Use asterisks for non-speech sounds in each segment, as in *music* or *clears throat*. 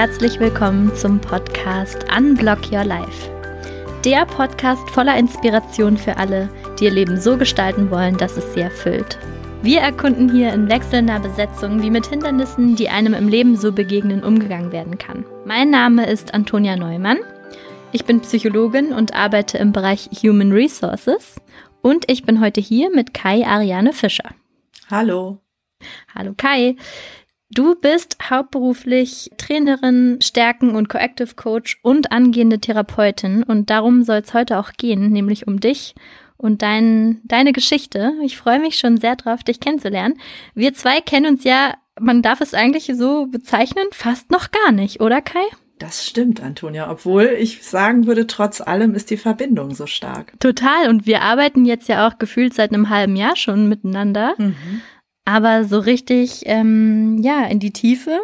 herzlich willkommen zum Podcast Unblock Your Life. Der Podcast voller Inspiration für alle, die ihr Leben so gestalten wollen, dass es sie erfüllt. Wir erkunden hier in wechselnder Besetzung, wie mit Hindernissen, die einem im Leben so begegnen, umgegangen werden kann. Mein Name ist Antonia Neumann. Ich bin Psychologin und arbeite im Bereich Human Resources. Und ich bin heute hier mit Kai Ariane Fischer. Hallo. Hallo Kai. Du bist hauptberuflich Trainerin, Stärken- und Coactive Coach und angehende Therapeutin und darum soll es heute auch gehen, nämlich um dich und dein, deine Geschichte. Ich freue mich schon sehr drauf, dich kennenzulernen. Wir zwei kennen uns ja, man darf es eigentlich so bezeichnen, fast noch gar nicht, oder Kai? Das stimmt, Antonia. Obwohl ich sagen würde, trotz allem ist die Verbindung so stark. Total. Und wir arbeiten jetzt ja auch gefühlt seit einem halben Jahr schon miteinander. Mhm. Aber so richtig, ähm, ja, in die Tiefe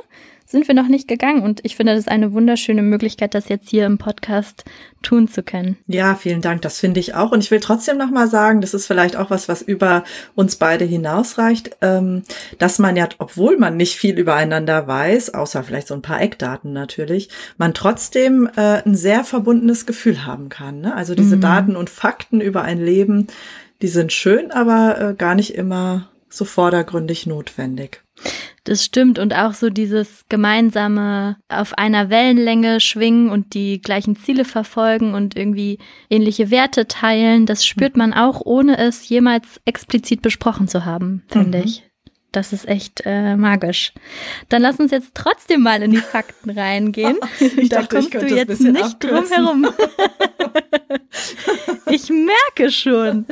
sind wir noch nicht gegangen. Und ich finde, das ist eine wunderschöne Möglichkeit, das jetzt hier im Podcast tun zu können. Ja, vielen Dank. Das finde ich auch. Und ich will trotzdem noch mal sagen, das ist vielleicht auch was, was über uns beide hinausreicht, ähm, dass man ja, obwohl man nicht viel übereinander weiß, außer vielleicht so ein paar Eckdaten natürlich, man trotzdem äh, ein sehr verbundenes Gefühl haben kann. Ne? Also diese mhm. Daten und Fakten über ein Leben, die sind schön, aber äh, gar nicht immer so vordergründig notwendig. Das stimmt und auch so dieses gemeinsame auf einer Wellenlänge schwingen und die gleichen Ziele verfolgen und irgendwie ähnliche Werte teilen, das spürt man auch, ohne es jemals explizit besprochen zu haben, finde mhm. ich. Das ist echt äh, magisch. Dann lass uns jetzt trotzdem mal in die Fakten reingehen. *laughs* ich da dachte, kommst du jetzt nicht drum herum. *laughs* ich merke schon.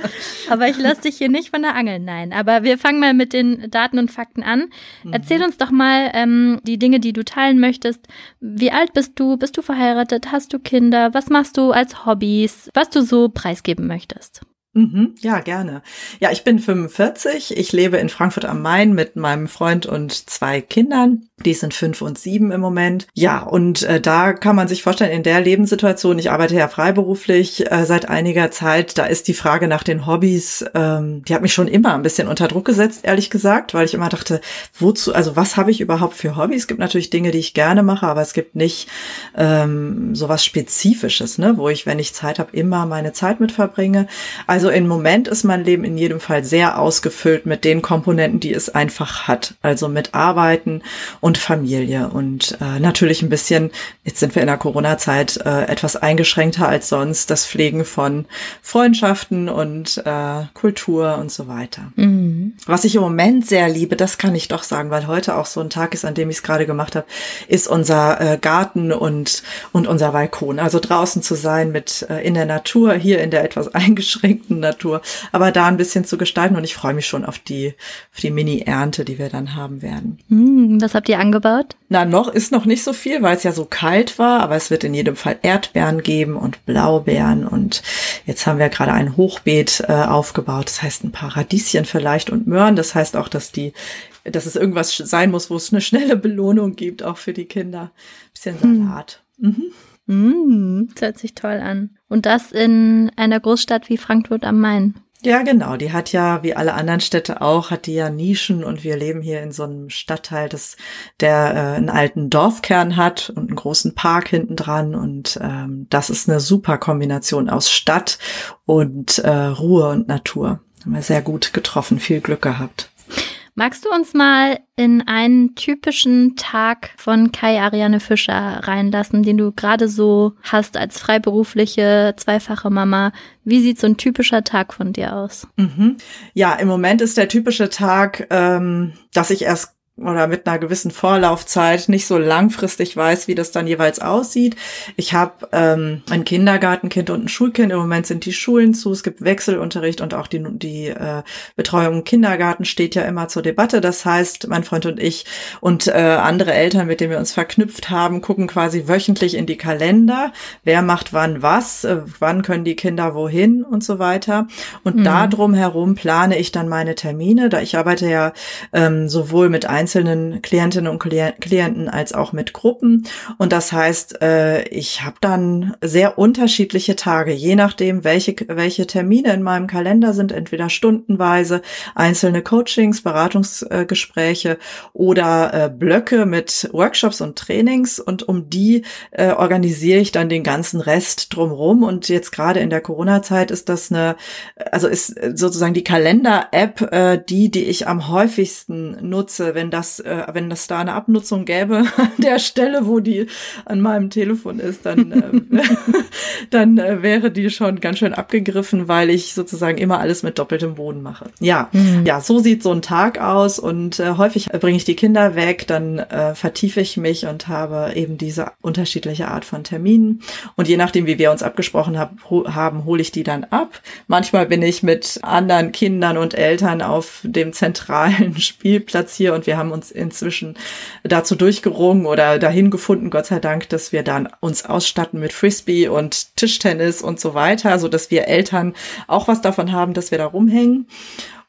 Aber ich lasse dich hier nicht von der Angel. Nein. Aber wir fangen mal mit den Daten und Fakten an. Mhm. Erzähl uns doch mal ähm, die Dinge, die du teilen möchtest. Wie alt bist du? Bist du verheiratet? Hast du Kinder? Was machst du als Hobbys? Was du so preisgeben möchtest? Mhm, ja, gerne. Ja, ich bin 45. Ich lebe in Frankfurt am Main mit meinem Freund und zwei Kindern. Die sind fünf und sieben im Moment. Ja, und äh, da kann man sich vorstellen, in der Lebenssituation, ich arbeite ja freiberuflich äh, seit einiger Zeit, da ist die Frage nach den Hobbys, ähm, die hat mich schon immer ein bisschen unter Druck gesetzt, ehrlich gesagt, weil ich immer dachte, wozu, also was habe ich überhaupt für Hobbys? Es gibt natürlich Dinge, die ich gerne mache, aber es gibt nicht ähm, so was Spezifisches, ne, wo ich, wenn ich Zeit habe, immer meine Zeit mit verbringe. Also im Moment ist mein Leben in jedem Fall sehr ausgefüllt mit den Komponenten, die es einfach hat. Also mit Arbeiten und Familie und äh, natürlich ein bisschen, jetzt sind wir in der Corona-Zeit äh, etwas eingeschränkter als sonst, das Pflegen von Freundschaften und äh, Kultur und so weiter. Mhm. Was ich im Moment sehr liebe, das kann ich doch sagen, weil heute auch so ein Tag ist, an dem ich es gerade gemacht habe, ist unser äh, Garten und, und unser Balkon. Also draußen zu sein mit äh, in der Natur, hier in der etwas *laughs* eingeschränkten Natur, aber da ein bisschen zu gestalten und ich freue mich schon auf die, auf die Mini-Ernte, die wir dann haben werden. Mhm, was habt ihr ihr angebaut? Na, noch ist noch nicht so viel, weil es ja so kalt war, aber es wird in jedem Fall Erdbeeren geben und Blaubeeren und jetzt haben wir gerade ein Hochbeet äh, aufgebaut, das heißt ein paar Radieschen vielleicht und Möhren, das heißt auch, dass die dass es irgendwas sein muss, wo es eine schnelle Belohnung gibt, auch für die Kinder. Bisschen hm. Salat. Hm. Mhm. Mm, das hört sich toll an. Und das in einer Großstadt wie Frankfurt am Main. Ja, genau. Die hat ja, wie alle anderen Städte auch, hat die ja Nischen und wir leben hier in so einem Stadtteil, das, der äh, einen alten Dorfkern hat und einen großen Park hinten dran und ähm, das ist eine super Kombination aus Stadt und äh, Ruhe und Natur. Haben wir sehr gut getroffen, viel Glück gehabt. Magst du uns mal in einen typischen Tag von Kai Ariane Fischer reinlassen, den du gerade so hast als freiberufliche zweifache Mama? Wie sieht so ein typischer Tag von dir aus? Mhm. Ja, im Moment ist der typische Tag, ähm, dass ich erst oder mit einer gewissen Vorlaufzeit nicht so langfristig weiß, wie das dann jeweils aussieht. Ich habe ähm, ein Kindergartenkind und ein Schulkind. Im Moment sind die Schulen zu. Es gibt Wechselunterricht und auch die, die äh, Betreuung im Kindergarten steht ja immer zur Debatte. Das heißt, mein Freund und ich und äh, andere Eltern, mit denen wir uns verknüpft haben, gucken quasi wöchentlich in die Kalender. Wer macht wann was? Äh, wann können die Kinder wohin und so weiter. Und mhm. da drum herum plane ich dann meine Termine. Da ich arbeite ja ähm, sowohl mit ein einzelnen Klientinnen und Klienten als auch mit Gruppen. Und das heißt, äh, ich habe dann sehr unterschiedliche Tage, je nachdem, welche, welche Termine in meinem Kalender sind, entweder stundenweise, einzelne Coachings, Beratungsgespräche oder äh, Blöcke mit Workshops und Trainings. Und um die äh, organisiere ich dann den ganzen Rest drumherum. Und jetzt gerade in der Corona-Zeit ist das eine, also ist sozusagen die Kalender-App, die, die ich am häufigsten nutze, wenn das, äh, wenn das da eine Abnutzung gäbe an der Stelle, wo die an meinem Telefon ist, dann, äh, *laughs* dann äh, wäre die schon ganz schön abgegriffen, weil ich sozusagen immer alles mit doppeltem Boden mache. Ja, mhm. ja, so sieht so ein Tag aus und äh, häufig bringe ich die Kinder weg, dann äh, vertiefe ich mich und habe eben diese unterschiedliche Art von Terminen und je nachdem, wie wir uns abgesprochen hab, ho haben, hole ich die dann ab. Manchmal bin ich mit anderen Kindern und Eltern auf dem zentralen *laughs* Spielplatz hier und wir haben uns inzwischen dazu durchgerungen oder dahin gefunden, Gott sei Dank, dass wir dann uns ausstatten mit Frisbee und Tischtennis und so weiter, so dass wir Eltern auch was davon haben, dass wir da rumhängen.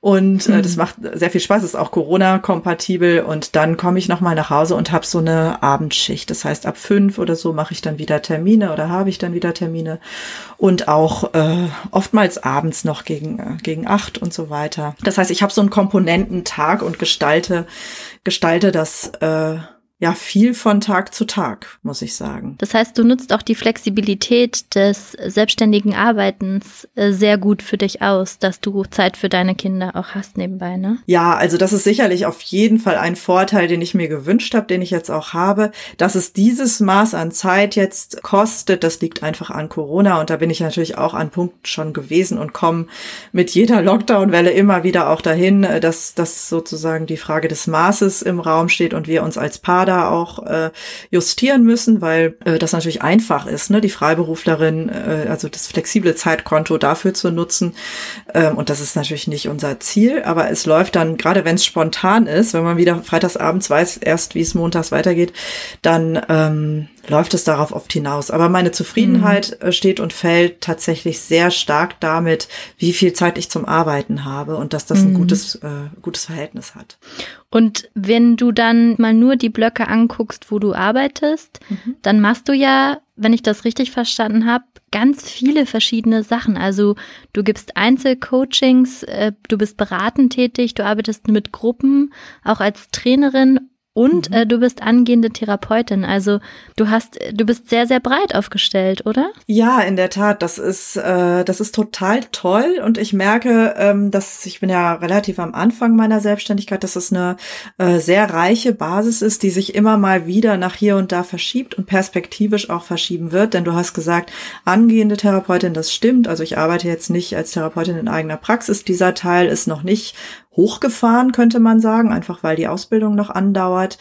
Und äh, das mhm. macht sehr viel Spaß, ist auch Corona-kompatibel. Und dann komme ich nochmal nach Hause und habe so eine Abendschicht. Das heißt, ab fünf oder so mache ich dann wieder Termine oder habe ich dann wieder Termine. Und auch äh, oftmals abends noch gegen, äh, gegen acht und so weiter. Das heißt, ich habe so einen Komponententag und gestalte, gestalte das äh, ja viel von Tag zu Tag, muss ich sagen. Das heißt, du nutzt auch die Flexibilität des selbstständigen Arbeitens äh, sehr gut für dich aus, dass du Zeit für deine Kinder auch hast nebenbei, ne? Ja, also das ist sicherlich auf jeden Fall ein Vorteil, den ich mir gewünscht habe, den ich jetzt auch habe, dass es dieses Maß an Zeit jetzt kostet. Das liegt einfach an Corona und da bin ich natürlich auch an Punkt schon gewesen und komme mit jeder Lockdown-Welle immer wieder auch dahin, äh, dass, dass sozusagen die Frage des Maßes im Raum steht und wir uns als Paar da auch äh, justieren müssen, weil äh, das natürlich einfach ist, ne, die Freiberuflerin, äh, also das flexible Zeitkonto dafür zu nutzen. Ähm, und das ist natürlich nicht unser Ziel, aber es läuft dann, gerade wenn es spontan ist, wenn man wieder freitagsabends weiß erst, wie es montags weitergeht, dann ähm, läuft es darauf oft hinaus. Aber meine Zufriedenheit mhm. steht und fällt tatsächlich sehr stark damit, wie viel Zeit ich zum Arbeiten habe und dass das mhm. ein gutes, äh, gutes Verhältnis hat. Und wenn du dann mal nur die Blöcke anguckst, wo du arbeitest, mhm. dann machst du ja, wenn ich das richtig verstanden habe, ganz viele verschiedene Sachen. Also du gibst Einzelcoachings, äh, du bist beratend tätig, du arbeitest mit Gruppen, auch als Trainerin und mhm. äh, du bist angehende Therapeutin. Also du hast, du bist sehr, sehr breit aufgestellt, oder? Ja, in der Tat. Das ist, äh, das ist total toll. Und ich merke, ähm, dass ich bin ja relativ am Anfang meiner Selbstständigkeit, dass es eine äh, sehr reiche Basis ist, die sich immer mal wieder nach hier und da verschiebt und perspektivisch auch verschieben wird. Denn du hast gesagt, angehende Therapeutin, das stimmt. Also ich arbeite jetzt nicht als Therapeutin in eigener Praxis. Dieser Teil ist noch nicht hochgefahren, könnte man sagen, einfach weil die Ausbildung noch andauert.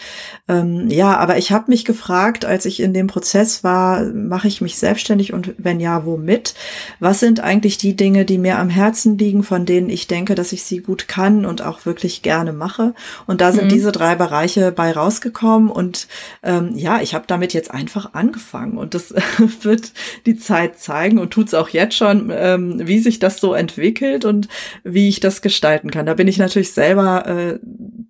Ähm, ja, aber ich habe mich gefragt, als ich in dem Prozess war, mache ich mich selbstständig und wenn ja, womit? Was sind eigentlich die Dinge, die mir am Herzen liegen, von denen ich denke, dass ich sie gut kann und auch wirklich gerne mache? Und da sind mhm. diese drei Bereiche bei rausgekommen und ähm, ja, ich habe damit jetzt einfach angefangen und das *laughs* wird die Zeit zeigen und tut's auch jetzt schon, ähm, wie sich das so entwickelt und wie ich das gestalten kann. Da bin ich natürlich selber äh,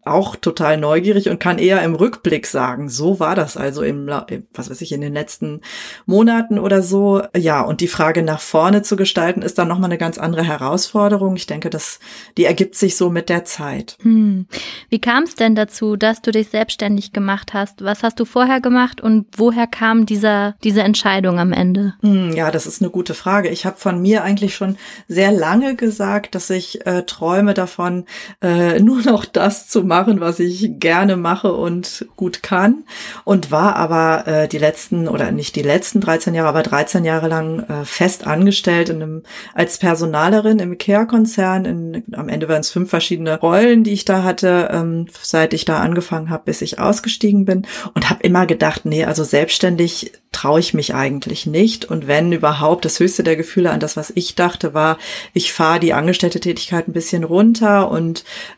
auch total neugierig und kann eher im Rückblick sagen, so war das also im, was weiß ich, in den letzten Monaten oder so. Ja, und die Frage nach vorne zu gestalten, ist dann nochmal eine ganz andere Herausforderung. Ich denke, dass die ergibt sich so mit der Zeit. Hm. Wie kam es denn dazu, dass du dich selbstständig gemacht hast? Was hast du vorher gemacht und woher kam dieser, diese Entscheidung am Ende? Hm, ja, das ist eine gute Frage. Ich habe von mir eigentlich schon sehr lange gesagt, dass ich äh, träume davon, äh, nur noch das zu machen, was ich gerne mache und gut kann. Und war aber äh, die letzten, oder nicht die letzten 13 Jahre, aber 13 Jahre lang äh, fest angestellt in einem, als Personalerin im IKEA-Konzern. Am Ende waren es fünf verschiedene Rollen, die ich da hatte, ähm, seit ich da angefangen habe, bis ich ausgestiegen bin. Und habe immer gedacht, nee, also selbstständig traue ich mich eigentlich nicht. Und wenn überhaupt, das höchste der Gefühle an das, was ich dachte, war, ich fahre die Angestellte-Tätigkeit ein bisschen runter und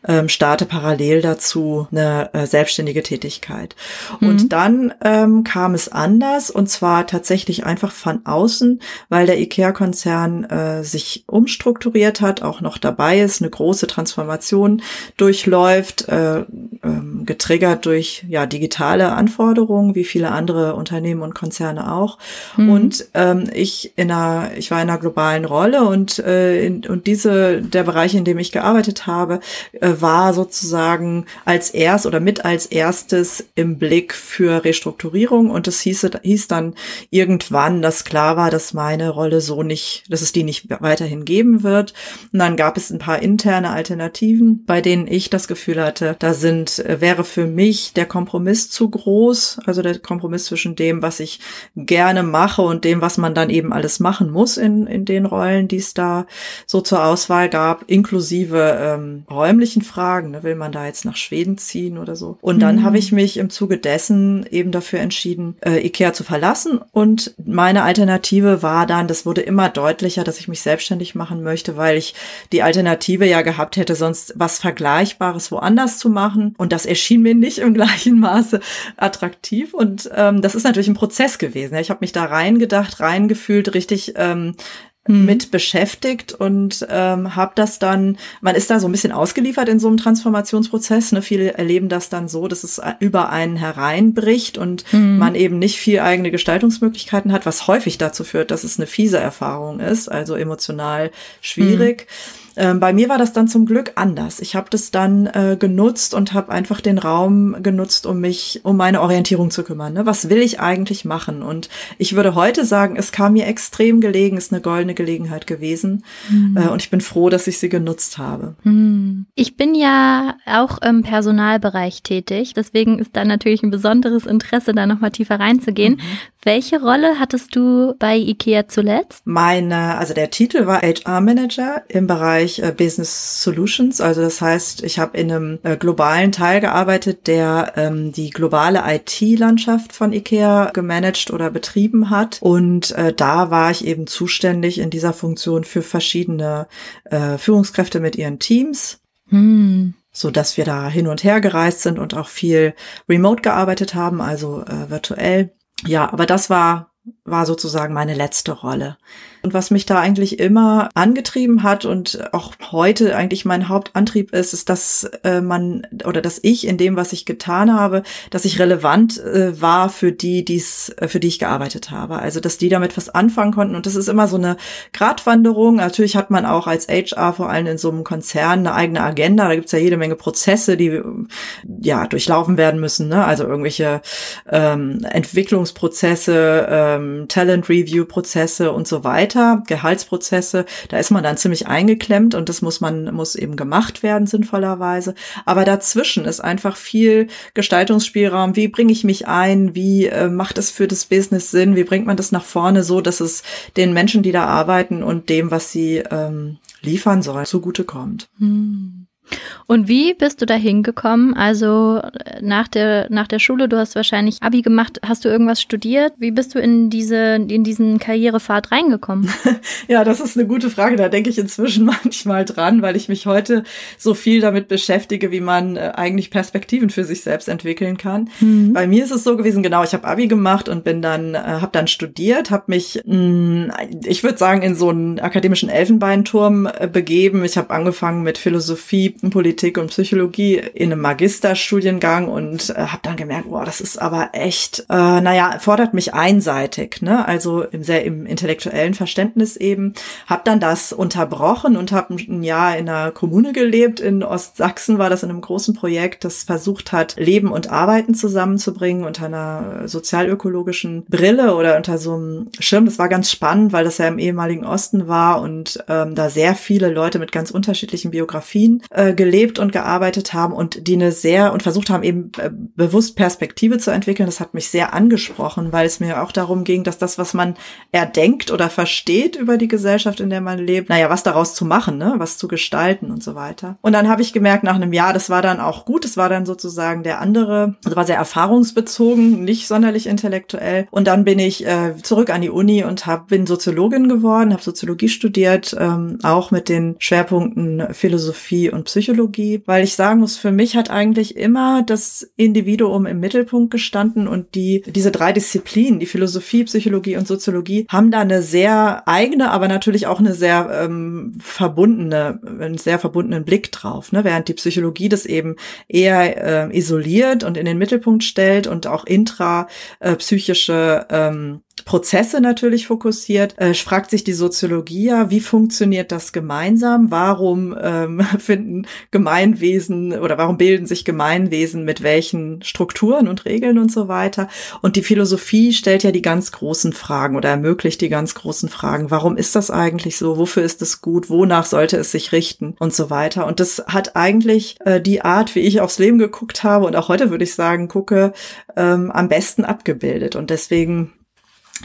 ähm, starte parallel dazu eine äh, selbstständige Tätigkeit. Mhm. Und dann ähm, kam es anders und zwar tatsächlich einfach von außen, weil der IKEA-Konzern äh, sich umstrukturiert hat, auch noch dabei ist, eine große Transformation durchläuft, äh, ähm, getriggert durch ja digitale Anforderungen, wie viele andere Unternehmen und Konzerne auch. Mhm. Und ähm, ich in einer, ich war in einer globalen Rolle und äh, in, und diese der Bereich, in dem ich gearbeitet habe, äh, war sozusagen als erst oder mit als erstes im Blick für Restrukturierung und es hieß, hieß dann irgendwann, dass klar war, dass meine Rolle so nicht, dass es die nicht weiterhin geben wird. Und dann gab es ein paar interne Alternativen, bei denen ich das Gefühl hatte, da sind, äh, wäre für mich der Kompromiss zu groß, also der Kompromiss zwischen dem, was ich gerne mache und dem, was man dann eben alles machen muss in, in den Rollen, die es da so zur Auswahl gab, inklusive ähm, räumlichen Fragen. Ne? Will man da jetzt nach Schweden ziehen oder so? Und dann mhm. habe ich mich im Zuge dessen eben dafür entschieden, äh, IKEA zu verlassen. Und meine Alternative war dann, das wurde immer deutlicher, dass ich mich selbstständig machen möchte, weil ich die Alternative ja gehabt hätte, sonst was Vergleichbares woanders zu machen. Und das erschien mir nicht im *laughs* gleichen Maße attraktiv. Und ähm, das ist natürlich ein Prozess gewesen. Ich habe mich da reingedacht, reingefühlt, richtig ähm, mhm. mit beschäftigt und ähm, habe das dann, man ist da so ein bisschen ausgeliefert in so einem Transformationsprozess. Ne? Viele erleben das dann so, dass es über einen hereinbricht und mhm. man eben nicht viel eigene Gestaltungsmöglichkeiten hat, was häufig dazu führt, dass es eine fiese Erfahrung ist, also emotional schwierig. Mhm. Ähm, bei mir war das dann zum Glück anders. Ich habe das dann äh, genutzt und habe einfach den Raum genutzt, um mich um meine Orientierung zu kümmern. Ne? Was will ich eigentlich machen? Und ich würde heute sagen, es kam mir extrem gelegen, ist eine goldene Gelegenheit gewesen. Mhm. Äh, und ich bin froh, dass ich sie genutzt habe. Mhm. Ich bin ja auch im Personalbereich tätig. Deswegen ist da natürlich ein besonderes Interesse, da nochmal tiefer reinzugehen. Mhm. Welche Rolle hattest du bei IKEA zuletzt? Meine, also der Titel war HR Manager im Bereich äh, Business Solutions. Also das heißt, ich habe in einem äh, globalen Teil gearbeitet, der ähm, die globale IT-Landschaft von IKEA gemanagt oder betrieben hat. Und äh, da war ich eben zuständig in dieser Funktion für verschiedene äh, Führungskräfte mit ihren Teams. Hm so dass wir da hin und her gereist sind und auch viel remote gearbeitet haben, also äh, virtuell. Ja, aber das war war sozusagen meine letzte Rolle. Und was mich da eigentlich immer angetrieben hat und auch heute eigentlich mein Hauptantrieb ist, ist, dass äh, man oder dass ich in dem, was ich getan habe, dass ich relevant äh, war für die, die's, äh, für die ich gearbeitet habe. Also dass die damit was anfangen konnten. Und das ist immer so eine Gratwanderung. Natürlich hat man auch als HR vor allem in so einem Konzern eine eigene Agenda. Da gibt's ja jede Menge Prozesse, die ja durchlaufen werden müssen. Ne? Also irgendwelche ähm, Entwicklungsprozesse, ähm, Talent Review Prozesse und so weiter weiter, Gehaltsprozesse, da ist man dann ziemlich eingeklemmt und das muss man, muss eben gemacht werden, sinnvollerweise. Aber dazwischen ist einfach viel Gestaltungsspielraum. Wie bringe ich mich ein? Wie äh, macht es für das Business Sinn? Wie bringt man das nach vorne so, dass es den Menschen, die da arbeiten und dem, was sie ähm, liefern sollen, zugutekommt? Hm. Und wie bist du da hingekommen? Also nach der, nach der Schule, du hast wahrscheinlich Abi gemacht, hast du irgendwas studiert? Wie bist du in diese, in diesen Karrierepfad reingekommen? *laughs* ja, das ist eine gute Frage. Da denke ich inzwischen *laughs* manchmal dran, weil ich mich heute so viel damit beschäftige, wie man äh, eigentlich Perspektiven für sich selbst entwickeln kann. Mhm. Bei mir ist es so gewesen, genau, ich habe Abi gemacht und bin dann, äh, habe dann studiert, habe mich, mh, mm, ich würde sagen, in so einen akademischen Elfenbeinturm äh, begeben. Ich habe angefangen mit Philosophie, Politik und Psychologie in einem Magisterstudiengang und äh, habe dann gemerkt, boah, das ist aber echt, äh, naja, fordert mich einseitig, ne? Also im sehr im intellektuellen Verständnis eben. Habe dann das unterbrochen und habe ein Jahr in einer Kommune gelebt in Ostsachsen. War das in einem großen Projekt, das versucht hat, Leben und Arbeiten zusammenzubringen unter einer sozialökologischen Brille oder unter so einem Schirm. Das war ganz spannend, weil das ja im ehemaligen Osten war und ähm, da sehr viele Leute mit ganz unterschiedlichen Biografien äh, äh, gelebt und gearbeitet haben und die eine sehr und versucht haben, eben äh, bewusst Perspektive zu entwickeln. Das hat mich sehr angesprochen, weil es mir auch darum ging, dass das, was man erdenkt oder versteht über die Gesellschaft, in der man lebt, naja, was daraus zu machen, ne? was zu gestalten und so weiter. Und dann habe ich gemerkt, nach einem Jahr, das war dann auch gut, es war dann sozusagen der andere, also war sehr erfahrungsbezogen, nicht sonderlich intellektuell. Und dann bin ich äh, zurück an die Uni und hab, bin Soziologin geworden, habe Soziologie studiert, ähm, auch mit den Schwerpunkten Philosophie und Psychologie, weil ich sagen muss, für mich hat eigentlich immer das Individuum im Mittelpunkt gestanden und die diese drei Disziplinen, die Philosophie, Psychologie und Soziologie, haben da eine sehr eigene, aber natürlich auch eine sehr ähm, verbundene, einen sehr verbundenen Blick drauf. Ne? Während die Psychologie das eben eher äh, isoliert und in den Mittelpunkt stellt und auch intrapsychische äh, ähm, Prozesse natürlich fokussiert, äh, fragt sich die Soziologie ja, wie funktioniert das gemeinsam? Warum ähm, *laughs* finden Gemeinwesen oder warum bilden sich Gemeinwesen mit welchen Strukturen und Regeln und so weiter? Und die Philosophie stellt ja die ganz großen Fragen oder ermöglicht die ganz großen Fragen. Warum ist das eigentlich so? Wofür ist es gut? Wonach sollte es sich richten? Und so weiter. Und das hat eigentlich äh, die Art, wie ich aufs Leben geguckt habe und auch heute würde ich sagen, gucke, ähm, am besten abgebildet. Und deswegen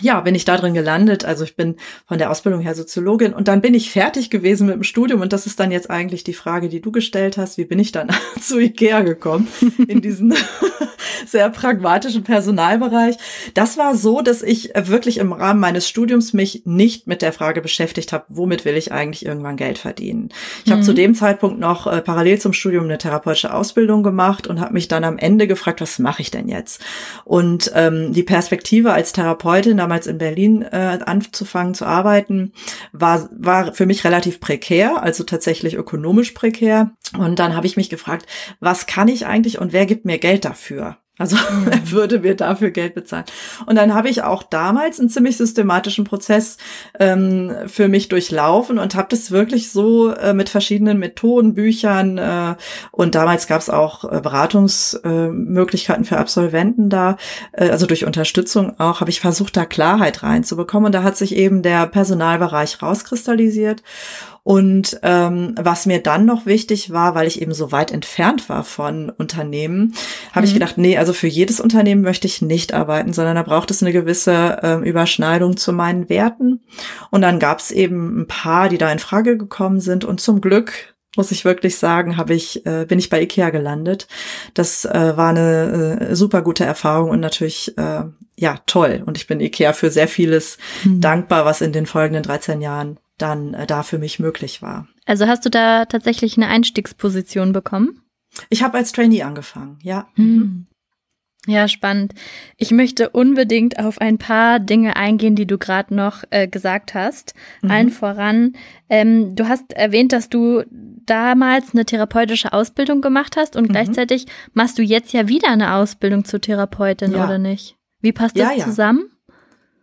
ja, bin ich da drin gelandet. Also ich bin von der Ausbildung her Soziologin und dann bin ich fertig gewesen mit dem Studium und das ist dann jetzt eigentlich die Frage, die du gestellt hast. Wie bin ich dann *laughs* zu Ikea gekommen in diesen *laughs* sehr pragmatischen Personalbereich? Das war so, dass ich wirklich im Rahmen meines Studiums mich nicht mit der Frage beschäftigt habe, womit will ich eigentlich irgendwann Geld verdienen. Ich mhm. habe zu dem Zeitpunkt noch äh, parallel zum Studium eine therapeutische Ausbildung gemacht und habe mich dann am Ende gefragt, was mache ich denn jetzt? Und ähm, die Perspektive als Therapeutin damals in Berlin äh, anzufangen zu arbeiten, war, war für mich relativ prekär, also tatsächlich ökonomisch prekär. Und dann habe ich mich gefragt, was kann ich eigentlich und wer gibt mir Geld dafür? Also *laughs* mhm. er würde mir dafür Geld bezahlen. Und dann habe ich auch damals einen ziemlich systematischen Prozess ähm, für mich durchlaufen und habe das wirklich so äh, mit verschiedenen Methoden, Büchern äh, und damals gab es auch äh, Beratungsmöglichkeiten für Absolventen da, äh, also durch Unterstützung auch, habe ich versucht, da Klarheit reinzubekommen. Und da hat sich eben der Personalbereich rauskristallisiert. Und ähm, was mir dann noch wichtig war, weil ich eben so weit entfernt war von Unternehmen, habe mhm. ich gedacht, nee, also für jedes Unternehmen möchte ich nicht arbeiten, sondern da braucht es eine gewisse äh, Überschneidung zu meinen Werten. Und dann gab es eben ein paar, die da in Frage gekommen sind. Und zum Glück muss ich wirklich sagen, habe ich äh, bin ich bei Ikea gelandet. Das äh, war eine äh, super gute Erfahrung und natürlich äh, ja toll. Und ich bin Ikea für sehr vieles mhm. dankbar, was in den folgenden 13 Jahren dann äh, da für mich möglich war. Also hast du da tatsächlich eine Einstiegsposition bekommen? Ich habe als Trainee angefangen, ja. Hm. Ja, spannend. Ich möchte unbedingt auf ein paar Dinge eingehen, die du gerade noch äh, gesagt hast. Mhm. Allen voran, ähm, du hast erwähnt, dass du damals eine therapeutische Ausbildung gemacht hast und mhm. gleichzeitig machst du jetzt ja wieder eine Ausbildung zur Therapeutin, ja. oder nicht? Wie passt das ja, ja. zusammen?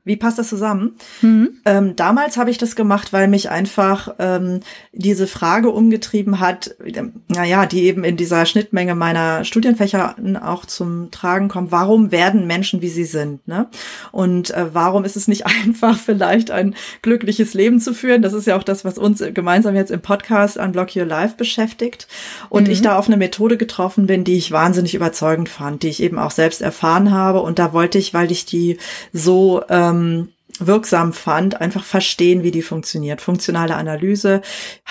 Wie passt das zusammen? Mhm. Ähm, damals habe ich das gemacht, weil mich einfach ähm, diese Frage umgetrieben hat, ähm, naja, die eben in dieser Schnittmenge meiner Studienfächer auch zum Tragen kommt. Warum werden Menschen, wie sie sind? Ne? Und äh, warum ist es nicht *laughs* einfach, vielleicht ein glückliches Leben zu führen? Das ist ja auch das, was uns gemeinsam jetzt im Podcast Unblock Your Life beschäftigt. Und mhm. ich da auf eine Methode getroffen bin, die ich wahnsinnig überzeugend fand, die ich eben auch selbst erfahren habe. Und da wollte ich, weil ich die so äh, ähm, wirksam fand, einfach verstehen, wie die funktioniert. Funktionale Analyse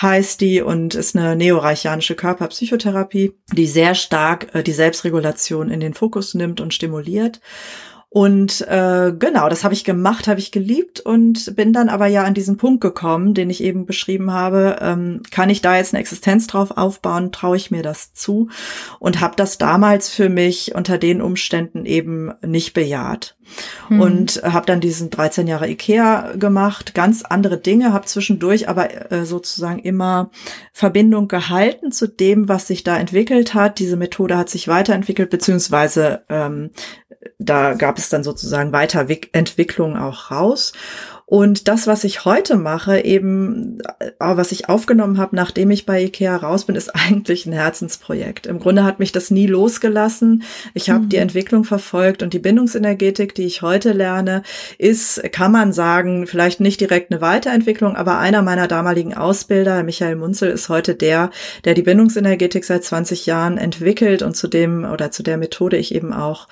heißt die und ist eine neoreichianische Körperpsychotherapie, die sehr stark äh, die Selbstregulation in den Fokus nimmt und stimuliert. Und äh, genau, das habe ich gemacht, habe ich geliebt und bin dann aber ja an diesen Punkt gekommen, den ich eben beschrieben habe. Ähm, kann ich da jetzt eine Existenz drauf aufbauen? Traue ich mir das zu? Und habe das damals für mich unter den Umständen eben nicht bejaht. Mhm. Und habe dann diesen 13 Jahre Ikea gemacht, ganz andere Dinge, habe zwischendurch aber äh, sozusagen immer Verbindung gehalten zu dem, was sich da entwickelt hat. Diese Methode hat sich weiterentwickelt, beziehungsweise ähm, da gab es dann sozusagen Weiterentwicklung auch raus. Und das, was ich heute mache, eben, äh, was ich aufgenommen habe, nachdem ich bei IKEA raus bin, ist *laughs* eigentlich ein Herzensprojekt. Im Grunde hat mich das nie losgelassen. Ich habe mhm. die Entwicklung verfolgt und die Bindungsenergetik, die ich heute lerne, ist, kann man sagen, vielleicht nicht direkt eine Weiterentwicklung, aber einer meiner damaligen Ausbilder, Michael Munzel, ist heute der, der die Bindungsenergetik seit 20 Jahren entwickelt und zu dem oder zu der Methode ich eben auch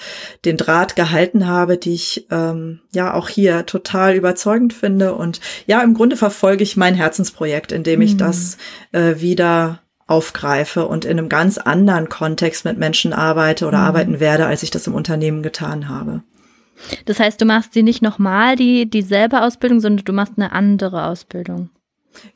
den Draht gehalten habe, die ich ähm, ja auch hier total überzeugend spannend finde. Und ja, im Grunde verfolge ich mein Herzensprojekt, indem ich mhm. das äh, wieder aufgreife und in einem ganz anderen Kontext mit Menschen arbeite oder mhm. arbeiten werde, als ich das im Unternehmen getan habe. Das heißt, du machst sie nicht nochmal die dieselbe Ausbildung, sondern du machst eine andere Ausbildung.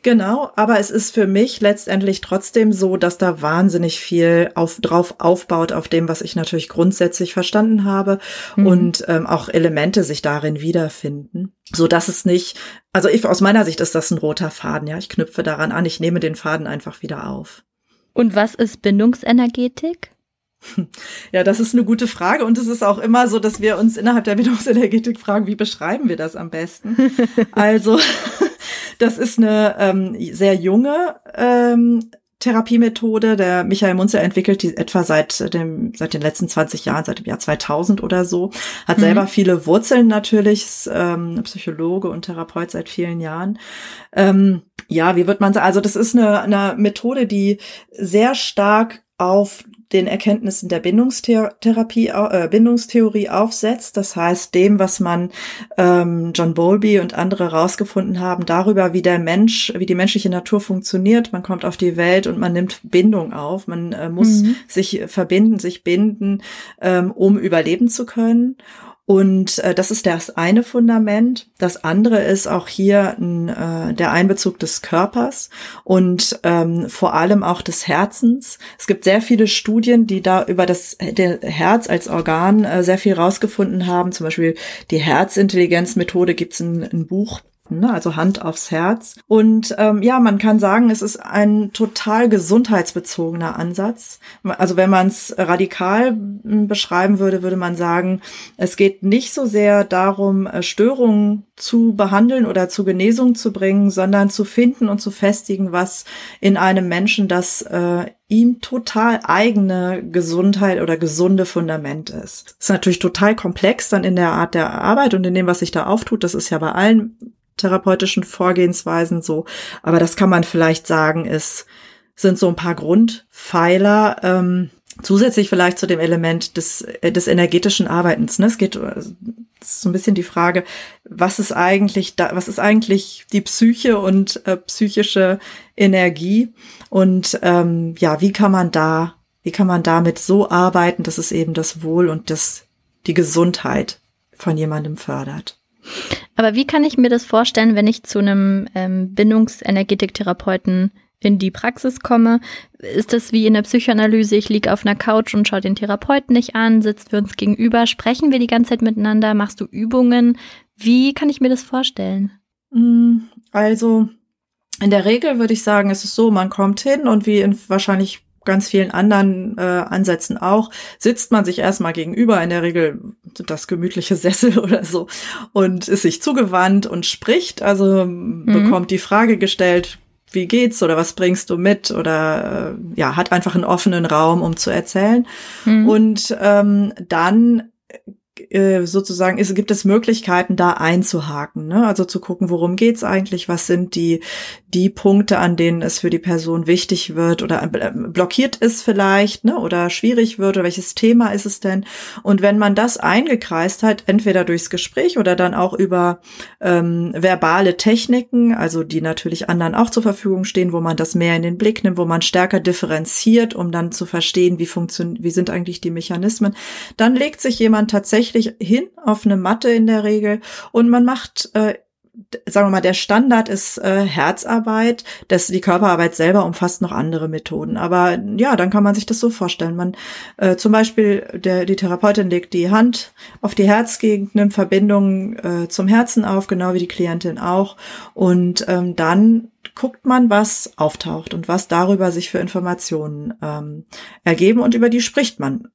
Genau, aber es ist für mich letztendlich trotzdem so, dass da wahnsinnig viel auf, drauf aufbaut, auf dem, was ich natürlich grundsätzlich verstanden habe mhm. und ähm, auch Elemente sich darin wiederfinden, so dass es nicht, also ich, aus meiner Sicht ist das ein roter Faden, ja, ich knüpfe daran an, ich nehme den Faden einfach wieder auf. Und was ist Bindungsenergetik? *laughs* Ja, das ist eine gute Frage und es ist auch immer so, dass wir uns innerhalb der Bindungsenergetik fragen, wie beschreiben wir das am besten? *laughs* Also das ist eine ähm, sehr junge ähm, Therapiemethode. Der Michael Munzel entwickelt die etwa seit dem, seit den letzten 20 Jahren, seit dem Jahr 2000 oder so. Hat mhm. selber viele Wurzeln natürlich, ist, ähm, Psychologe und Therapeut seit vielen Jahren. Ähm, ja, wie wird man sagen? Also das ist eine, eine Methode, die sehr stark auf den Erkenntnissen der Bindungstherapie, äh, Bindungstheorie aufsetzt. Das heißt, dem, was man ähm, John Bowlby und andere herausgefunden haben, darüber, wie der Mensch, wie die menschliche Natur funktioniert. Man kommt auf die Welt und man nimmt Bindung auf. Man äh, muss mhm. sich verbinden, sich binden, ähm, um überleben zu können. Und äh, das ist das eine Fundament. Das andere ist auch hier äh, der Einbezug des Körpers und ähm, vor allem auch des Herzens. Es gibt sehr viele Studien, die da über das der Herz als Organ äh, sehr viel rausgefunden haben. Zum Beispiel die Herzintelligenzmethode gibt es ein, ein Buch ne? also Hand aufs Herz. Und ähm, ja, man kann sagen, es ist ein total gesundheitsbezogener Ansatz. Also wenn man es radikal hm, beschreiben würde, würde man sagen, es geht nicht so sehr darum, äh, Störungen zu behandeln oder zu Genesung zu bringen, sondern zu finden und zu festigen, was in einem Menschen das äh, ihm total eigene Gesundheit oder gesunde Fundament ist. Das ist natürlich total komplex dann in der Art der Arbeit und in dem, was sich da auftut. Das ist ja bei allen therapeutischen Vorgehensweisen so. Aber das kann man vielleicht sagen, ist, sind so ein paar Grundpfeiler, ähm, zusätzlich vielleicht zu dem Element des, äh, des energetischen Arbeitens. Ne? Es geht äh, so ein bisschen die Frage, was ist eigentlich da, was ist eigentlich die Psyche und äh, psychische Energie und ähm, ja, wie kann man da, wie kann man damit so arbeiten, dass es eben das Wohl und das, die Gesundheit von jemandem fördert? Aber wie kann ich mir das vorstellen, wenn ich zu einem ähm, Bindungsenergetiktherapeuten in die Praxis komme? Ist das wie in der Psychoanalyse, ich liege auf einer Couch und schaue den Therapeuten nicht an, sitzt wir uns gegenüber, sprechen wir die ganze Zeit miteinander, machst du Übungen? Wie kann ich mir das vorstellen? Mm, also in der Regel würde ich sagen, es ist so, man kommt hin und wie in wahrscheinlich ganz vielen anderen äh, Ansätzen auch, sitzt man sich erstmal gegenüber, in der Regel das gemütliche *laughs* Sessel oder so, und ist sich zugewandt und spricht, also mhm. bekommt die Frage gestellt, wie geht's oder was bringst du mit oder äh, ja, hat einfach einen offenen Raum, um zu erzählen. Mhm. Und ähm, dann äh, sozusagen ist, gibt es Möglichkeiten, da einzuhaken, ne? Also zu gucken, worum geht's eigentlich, was sind die, die Punkte, an denen es für die Person wichtig wird oder äh, blockiert ist vielleicht, ne? Oder schwierig wird, oder welches Thema ist es denn? Und wenn man das eingekreist hat, entweder durchs Gespräch oder dann auch über ähm, verbale Techniken, also die natürlich anderen auch zur Verfügung stehen, wo man das mehr in den Blick nimmt, wo man stärker differenziert, um dann zu verstehen, wie funktioniert, wie sind eigentlich die Mechanismen, dann legt sich jemand tatsächlich wirklich hin auf eine Matte in der Regel und man macht äh, sagen wir mal, der Standard ist äh, Herzarbeit, das, die Körperarbeit selber umfasst noch andere Methoden. Aber ja, dann kann man sich das so vorstellen. Man äh, zum Beispiel, der, die Therapeutin legt die Hand auf die Herzgegend, nimmt Verbindungen äh, zum Herzen auf, genau wie die Klientin auch. Und ähm, dann guckt man, was auftaucht und was darüber sich für Informationen ähm, ergeben und über die spricht man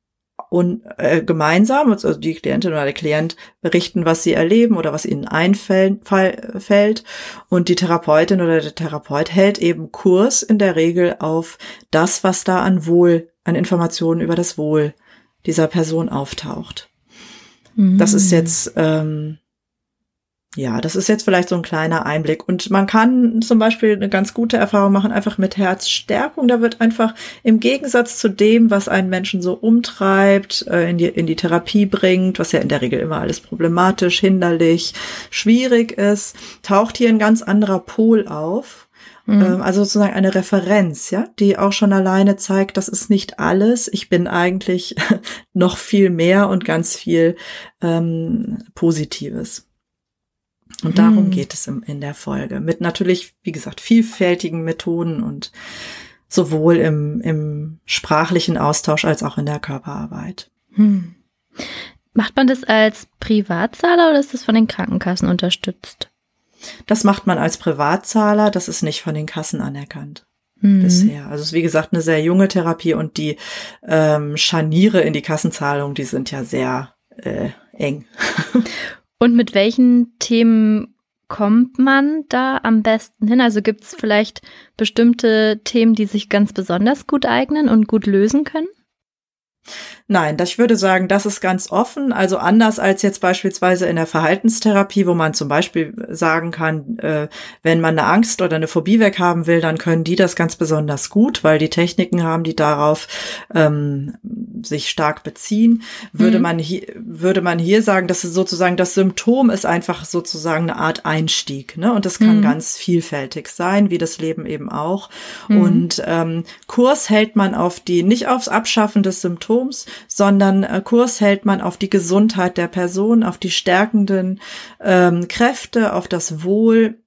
und äh, gemeinsam, also die Klientin oder der Klient berichten, was sie erleben oder was ihnen einfällt. Und die Therapeutin oder der Therapeut hält eben Kurs in der Regel auf das, was da an Wohl, an Informationen über das Wohl dieser Person auftaucht. Mhm. Das ist jetzt ähm, ja, das ist jetzt vielleicht so ein kleiner Einblick. Und man kann zum Beispiel eine ganz gute Erfahrung machen, einfach mit Herzstärkung. Da wird einfach im Gegensatz zu dem, was einen Menschen so umtreibt, äh, in, die, in die Therapie bringt, was ja in der Regel immer alles problematisch, hinderlich, schwierig ist, taucht hier ein ganz anderer Pol auf. Mhm. Ähm, also sozusagen eine Referenz, ja, die auch schon alleine zeigt, das ist nicht alles. Ich bin eigentlich *laughs* noch viel mehr und ganz viel ähm, Positives. Und darum hm. geht es im, in der Folge. Mit natürlich, wie gesagt, vielfältigen Methoden und sowohl im, im sprachlichen Austausch als auch in der Körperarbeit. Hm. Macht man das als Privatzahler oder ist das von den Krankenkassen unterstützt? Das macht man als Privatzahler, das ist nicht von den Kassen anerkannt. Hm. Bisher. Also es ist wie gesagt eine sehr junge Therapie und die ähm, Scharniere in die Kassenzahlung, die sind ja sehr äh, eng. *laughs* Und mit welchen Themen kommt man da am besten hin? Also gibt es vielleicht bestimmte Themen, die sich ganz besonders gut eignen und gut lösen können? Nein, ich würde sagen, das ist ganz offen. Also anders als jetzt beispielsweise in der Verhaltenstherapie, wo man zum Beispiel sagen kann, äh, wenn man eine Angst oder eine Phobie weghaben will, dann können die das ganz besonders gut, weil die Techniken haben, die darauf ähm, sich stark beziehen. Würde mhm. man hier, würde man hier sagen, dass es sozusagen das Symptom ist einfach sozusagen eine Art Einstieg, ne? Und das kann mhm. ganz vielfältig sein, wie das Leben eben auch. Mhm. Und ähm, Kurs hält man auf die, nicht aufs Abschaffen des Symptoms, sondern äh, Kurs hält man auf die Gesundheit der Person, auf die stärkenden ähm, Kräfte, auf das Wohl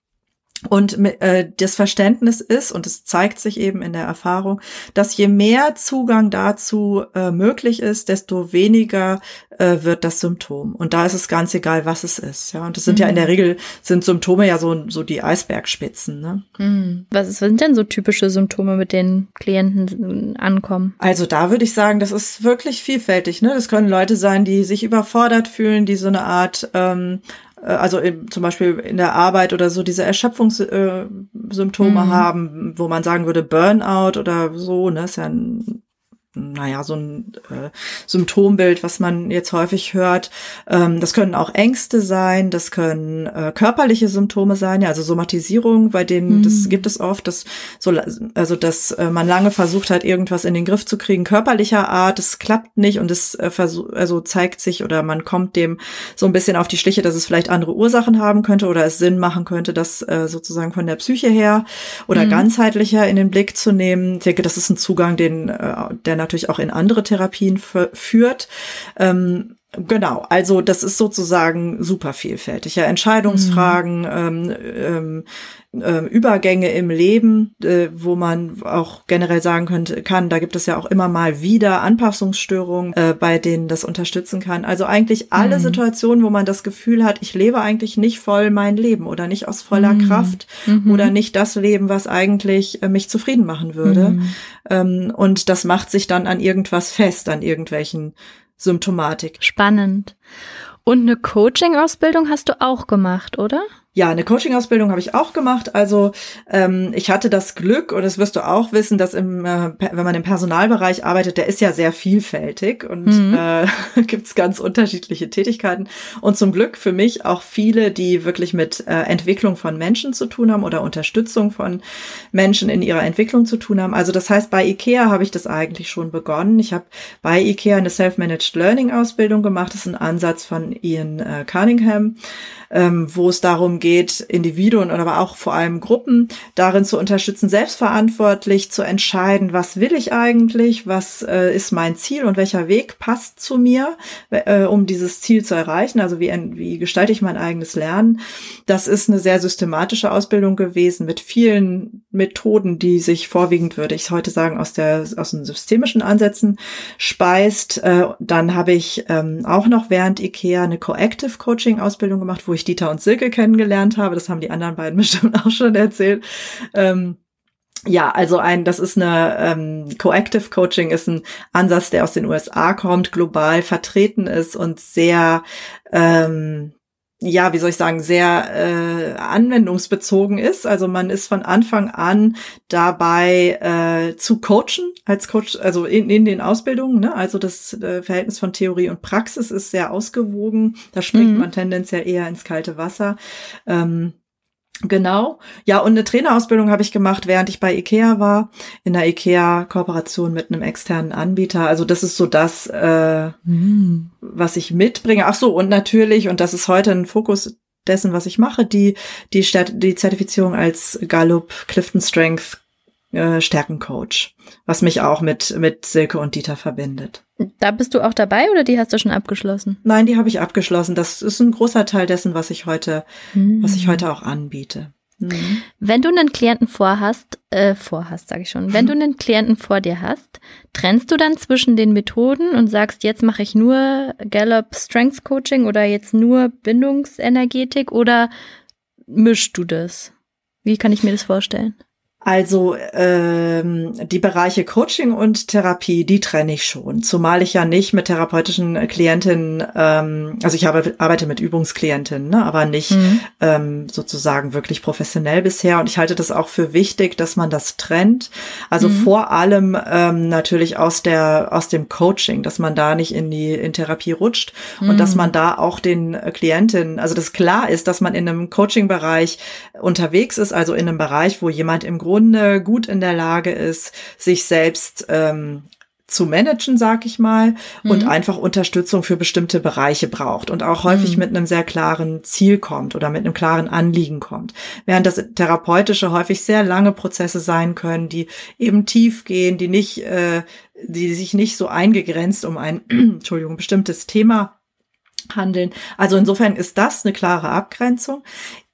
und äh, das Verständnis ist, und es zeigt sich eben in der Erfahrung, dass je mehr Zugang dazu äh, möglich ist, desto weniger äh, wird das Symptom. Und da ist es ganz egal, was es ist. Ja, und das sind mhm. ja in der mhm. Regel sind Symptome ja so so die Eisbergspitzen. Ne? Mhm. Was sind denn so typische Symptome, mit denen Klienten ankommen? Also da würde ich sagen, das ist wirklich vielfältig. Ne, das können Leute sein, die sich überfordert fühlen, die so eine Art ähm, äh, also im, zum Beispiel in der Arbeit oder so diese Erschöpfungssymptome äh, mhm. haben, wo man sagen würde Burnout oder so, ne, ist ja ein naja, so ein äh, Symptombild, was man jetzt häufig hört. Ähm, das können auch Ängste sein, das können äh, körperliche Symptome sein, ja, also Somatisierung, bei denen, mhm. das gibt es oft, dass so, also dass äh, man lange versucht hat, irgendwas in den Griff zu kriegen, körperlicher Art, es klappt nicht und es äh, also zeigt sich oder man kommt dem so ein bisschen auf die Schliche, dass es vielleicht andere Ursachen haben könnte oder es Sinn machen könnte, das äh, sozusagen von der Psyche her oder mhm. ganzheitlicher in den Blick zu nehmen. Ich denke, das ist ein Zugang, den äh, der natürlich auch in andere Therapien führt. Ähm, Genau, also das ist sozusagen super vielfältig. Ja, Entscheidungsfragen, mhm. ähm, ähm, Übergänge im Leben, äh, wo man auch generell sagen könnte, kann, da gibt es ja auch immer mal wieder Anpassungsstörungen, äh, bei denen das unterstützen kann. Also eigentlich alle mhm. Situationen, wo man das Gefühl hat, ich lebe eigentlich nicht voll mein Leben oder nicht aus voller mhm. Kraft mhm. oder nicht das Leben, was eigentlich äh, mich zufrieden machen würde. Mhm. Ähm, und das macht sich dann an irgendwas fest, an irgendwelchen Symptomatik. Spannend. Und eine Coaching-Ausbildung hast du auch gemacht, oder? Ja, eine Coaching-Ausbildung habe ich auch gemacht. Also ähm, ich hatte das Glück, und das wirst du auch wissen, dass im, äh, wenn man im Personalbereich arbeitet, der ist ja sehr vielfältig und mhm. äh, *laughs* gibt es ganz unterschiedliche Tätigkeiten. Und zum Glück für mich auch viele, die wirklich mit äh, Entwicklung von Menschen zu tun haben oder Unterstützung von Menschen in ihrer Entwicklung zu tun haben. Also das heißt, bei IKEA habe ich das eigentlich schon begonnen. Ich habe bei IKEA eine Self-Managed Learning-Ausbildung gemacht. Das ist ein Ansatz von Ian äh, Cunningham, ähm, wo es darum geht, geht, Individuen oder aber auch vor allem Gruppen darin zu unterstützen, selbstverantwortlich zu entscheiden, was will ich eigentlich, was äh, ist mein Ziel und welcher Weg passt zu mir, äh, um dieses Ziel zu erreichen. Also wie, wie gestalte ich mein eigenes Lernen? Das ist eine sehr systematische Ausbildung gewesen mit vielen Methoden, die sich vorwiegend, würde ich heute sagen, aus der aus den systemischen Ansätzen speist. Äh, dann habe ich ähm, auch noch während IKEA eine Coactive Coaching Ausbildung gemacht, wo ich Dieter und Silke kennengelernt gelernt habe. Das haben die anderen beiden *laughs* bestimmt auch schon erzählt. Ähm, ja, also ein, das ist eine ähm, Coactive Coaching ist ein Ansatz, der aus den USA kommt, global vertreten ist und sehr ähm, ja, wie soll ich sagen, sehr äh, anwendungsbezogen ist. Also man ist von Anfang an dabei äh, zu coachen als Coach, also in, in den Ausbildungen. Ne? Also das äh, Verhältnis von Theorie und Praxis ist sehr ausgewogen. Da springt mhm. man tendenziell eher ins kalte Wasser. Ähm, Genau. Ja, und eine Trainerausbildung habe ich gemacht, während ich bei IKEA war, in der IKEA-Kooperation mit einem externen Anbieter. Also das ist so das, äh, mhm. was ich mitbringe. Ach so, und natürlich, und das ist heute ein Fokus dessen, was ich mache, die, die, die Zertifizierung als Gallup Clifton Strength äh, Stärkencoach, was mich auch mit, mit Silke und Dieter verbindet. Da bist du auch dabei oder die hast du schon abgeschlossen? Nein, die habe ich abgeschlossen. Das ist ein großer Teil dessen, was ich heute, mhm. was ich heute auch anbiete. Mhm. Wenn du einen Klienten vorhast, äh, vorhast, sage ich schon, wenn du einen Klienten vor dir hast, trennst du dann zwischen den Methoden und sagst, jetzt mache ich nur Gallup Strength Coaching oder jetzt nur Bindungsenergetik oder mischst du das? Wie kann ich mir das vorstellen? Also ähm, die Bereiche Coaching und Therapie, die trenne ich schon. Zumal ich ja nicht mit therapeutischen Klientinnen, ähm, also ich habe, arbeite mit Übungsklientinnen, ne, aber nicht mhm. ähm, sozusagen wirklich professionell bisher. Und ich halte das auch für wichtig, dass man das trennt. Also mhm. vor allem ähm, natürlich aus der aus dem Coaching, dass man da nicht in die in Therapie rutscht mhm. und dass mhm. man da auch den Klientinnen, also das klar ist, dass man in einem Coaching-Bereich unterwegs ist, also in einem Bereich, wo jemand im Grunde gut in der Lage ist, sich selbst ähm, zu managen, sag ich mal, mhm. und einfach Unterstützung für bestimmte Bereiche braucht und auch häufig mhm. mit einem sehr klaren Ziel kommt oder mit einem klaren Anliegen kommt. Während das therapeutische häufig sehr lange Prozesse sein können, die eben tief gehen, die nicht, äh, die sich nicht so eingegrenzt um ein, *clears throat* Entschuldigung, bestimmtes Thema handeln. Also insofern ist das eine klare Abgrenzung.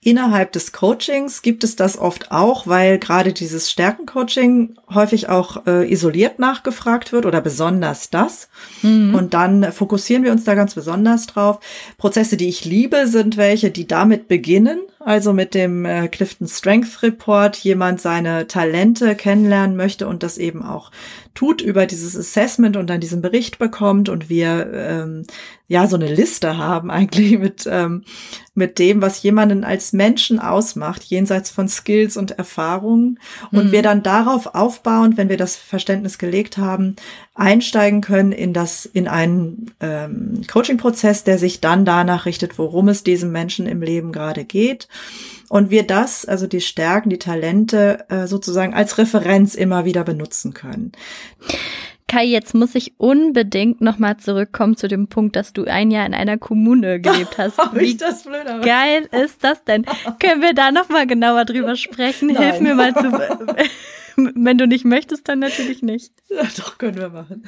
Innerhalb des Coachings gibt es das oft auch, weil gerade dieses Stärkencoaching häufig auch äh, isoliert nachgefragt wird oder besonders das. Mhm. Und dann fokussieren wir uns da ganz besonders drauf. Prozesse, die ich liebe, sind welche, die damit beginnen, also mit dem äh, Clifton Strength Report jemand seine Talente kennenlernen möchte und das eben auch tut über dieses Assessment und dann diesen Bericht bekommt und wir ähm, ja so eine Liste haben *laughs* eigentlich mit ähm, mit dem, was jemanden als Menschen ausmacht, jenseits von Skills und Erfahrungen und mhm. wir dann darauf aufbauend, wenn wir das Verständnis gelegt haben, einsteigen können in das in einen ähm, Coaching-Prozess, der sich dann danach richtet, worum es diesem Menschen im Leben gerade geht und wir das, also die Stärken, die Talente äh, sozusagen als Referenz immer wieder benutzen können. Kai, jetzt muss ich unbedingt nochmal zurückkommen zu dem Punkt, dass du ein Jahr in einer Kommune gelebt *laughs* hast. Wie ich das blöd, geil ist das denn? Können wir da nochmal genauer drüber sprechen? *laughs* Nein. Hilf mir mal zu. *laughs* *laughs* Wenn du nicht möchtest, dann natürlich nicht. Ja, doch, können wir machen.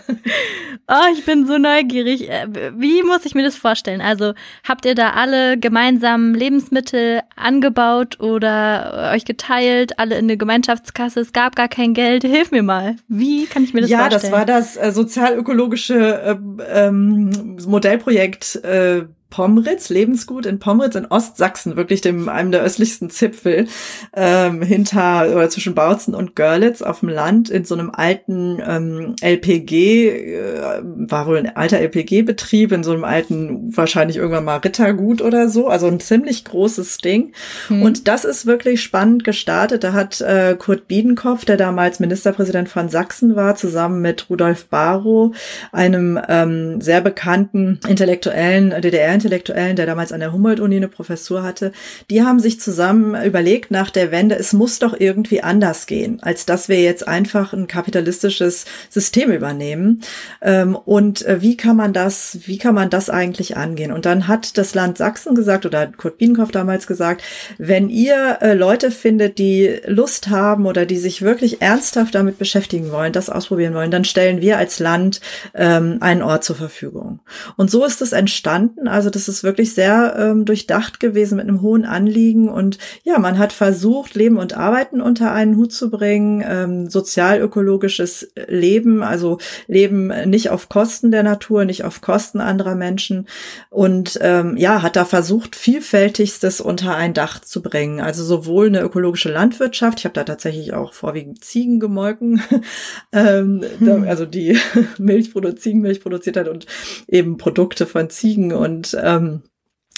Oh, *laughs* ich bin so neugierig. Äh, wie muss ich mir das vorstellen? Also, habt ihr da alle gemeinsam Lebensmittel angebaut oder euch geteilt, alle in eine Gemeinschaftskasse? Es gab gar kein Geld. Hilf mir mal. Wie kann ich mir das ja, vorstellen? Ja, das war das äh, sozialökologische äh, ähm, Modellprojekt äh, Pomritz, Lebensgut in Pomritz in Ostsachsen, wirklich dem einem der östlichsten Zipfel, ähm, hinter oder zwischen Bautzen und Görlitz auf dem Land in so einem alten ähm, LPG, äh, war wohl ein alter LPG-Betrieb, in so einem alten, wahrscheinlich irgendwann mal Rittergut oder so, also ein ziemlich großes Ding. Hm. Und das ist wirklich spannend gestartet. Da hat äh, Kurt Biedenkopf, der damals Ministerpräsident von Sachsen war, zusammen mit Rudolf Barrow, einem ähm, sehr bekannten intellektuellen DDR Intellektuellen, der damals an der Humboldt-Uni eine Professur hatte, die haben sich zusammen überlegt nach der Wende, es muss doch irgendwie anders gehen, als dass wir jetzt einfach ein kapitalistisches System übernehmen. Ähm, und äh, wie kann man das, wie kann man das eigentlich angehen? Und dann hat das Land Sachsen gesagt, oder Kurt Biedenkopf damals gesagt, wenn ihr äh, Leute findet, die Lust haben oder die sich wirklich ernsthaft damit beschäftigen wollen, das ausprobieren wollen, dann stellen wir als Land ähm, einen Ort zur Verfügung. Und so ist es entstanden. Also Also das ist wirklich sehr ähm, durchdacht gewesen mit einem hohen Anliegen. Und ja, man hat versucht, Leben und Arbeiten unter einen Hut zu bringen, ähm, sozial-ökologisches Leben, also Leben nicht auf Kosten der Natur, nicht auf Kosten anderer Menschen. Und ähm, ja, hat da versucht, vielfältigstes unter ein Dach zu bringen. Also sowohl eine ökologische Landwirtschaft, ich habe da tatsächlich auch vorwiegend Ziegen gemolken, *laughs* ähm, hm. also die *laughs* Milch produziert, Ziegenmilch produziert hat und eben Produkte von Ziegen und ähm,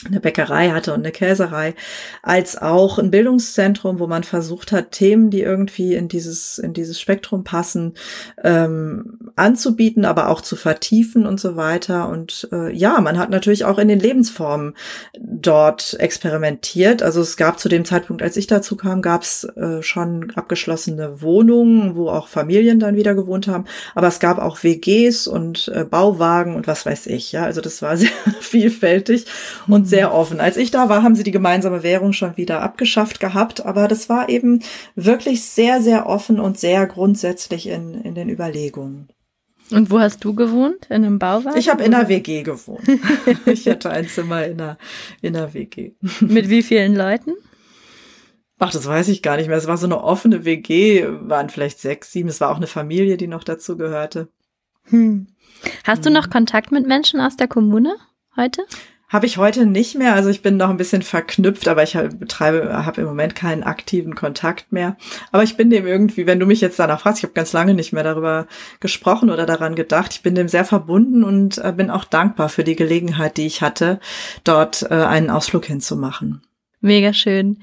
eine Bäckerei hatte und eine Käserei, als auch ein Bildungszentrum, wo man versucht hat, Themen, die irgendwie in dieses, in dieses Spektrum passen, ähm, anzubieten, aber auch zu vertiefen und so weiter. Und äh, ja, man hat natürlich auch in den Lebensformen dort experimentiert. Also es gab zu dem Zeitpunkt, als ich dazu kam, gab es äh, schon abgeschlossene Wohnungen, wo auch Familien dann wieder gewohnt haben. Aber es gab auch WGs und äh, Bauwagen und was weiß ich. Ja, also das war *laughs* sehr vielfältig und sehr offen. Als ich da war, haben sie die gemeinsame Währung schon wieder abgeschafft gehabt, aber das war eben wirklich sehr, sehr offen und sehr grundsätzlich in, in den Überlegungen. Und wo hast du gewohnt? In einem Bauwagen? Ich habe in einer WG gewohnt. *laughs* *laughs* ich hatte ein Zimmer in einer, in einer WG. Mit wie vielen Leuten? Ach, das weiß ich gar nicht mehr. Es war so eine offene WG, waren vielleicht sechs, sieben. Es war auch eine Familie, die noch dazu gehörte. Hm. Hast du noch hm. Kontakt mit Menschen aus der Kommune heute? Habe ich heute nicht mehr. Also ich bin noch ein bisschen verknüpft, aber ich betreibe, habe im Moment keinen aktiven Kontakt mehr. Aber ich bin dem irgendwie, wenn du mich jetzt danach fragst, ich habe ganz lange nicht mehr darüber gesprochen oder daran gedacht. Ich bin dem sehr verbunden und äh, bin auch dankbar für die Gelegenheit, die ich hatte, dort äh, einen Ausflug hinzumachen. Mega schön.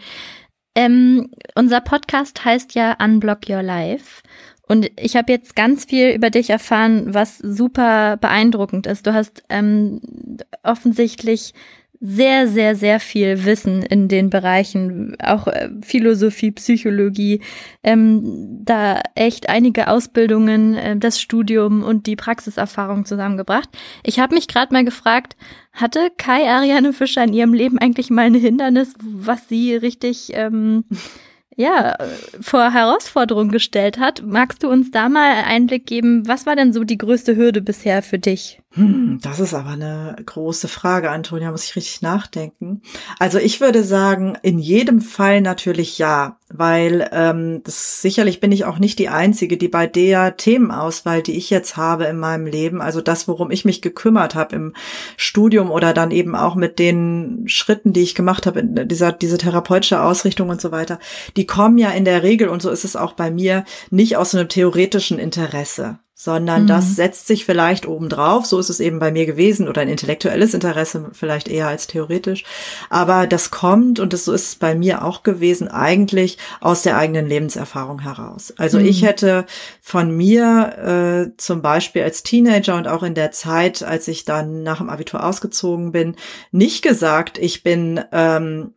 Ähm, unser Podcast heißt ja Unblock Your Life. Und ich habe jetzt ganz viel über dich erfahren, was super beeindruckend ist. Du hast ähm, offensichtlich sehr, sehr, sehr viel Wissen in den Bereichen, auch äh, Philosophie, Psychologie, ähm, da echt einige Ausbildungen, äh, das Studium und die Praxiserfahrung zusammengebracht. Ich habe mich gerade mal gefragt, hatte Kai Ariane Fischer in ihrem Leben eigentlich mal ein Hindernis, was sie richtig ähm, ja, vor Herausforderungen gestellt hat. Magst du uns da mal Einblick geben? Was war denn so die größte Hürde bisher für dich? Hm, das ist aber eine große Frage, Antonia, muss ich richtig nachdenken. Also ich würde sagen, in jedem Fall natürlich ja, weil ähm, das, sicherlich bin ich auch nicht die Einzige, die bei der Themenauswahl, die ich jetzt habe in meinem Leben, also das, worum ich mich gekümmert habe im Studium oder dann eben auch mit den Schritten, die ich gemacht habe, in dieser, diese therapeutische Ausrichtung und so weiter, die kommen ja in der Regel, und so ist es auch bei mir, nicht aus einem theoretischen Interesse sondern mhm. das setzt sich vielleicht obendrauf. So ist es eben bei mir gewesen oder ein intellektuelles Interesse vielleicht eher als theoretisch. Aber das kommt und das, so ist es bei mir auch gewesen eigentlich aus der eigenen Lebenserfahrung heraus. Also mhm. ich hätte von mir äh, zum Beispiel als Teenager und auch in der Zeit, als ich dann nach dem Abitur ausgezogen bin, nicht gesagt, ich bin ähm,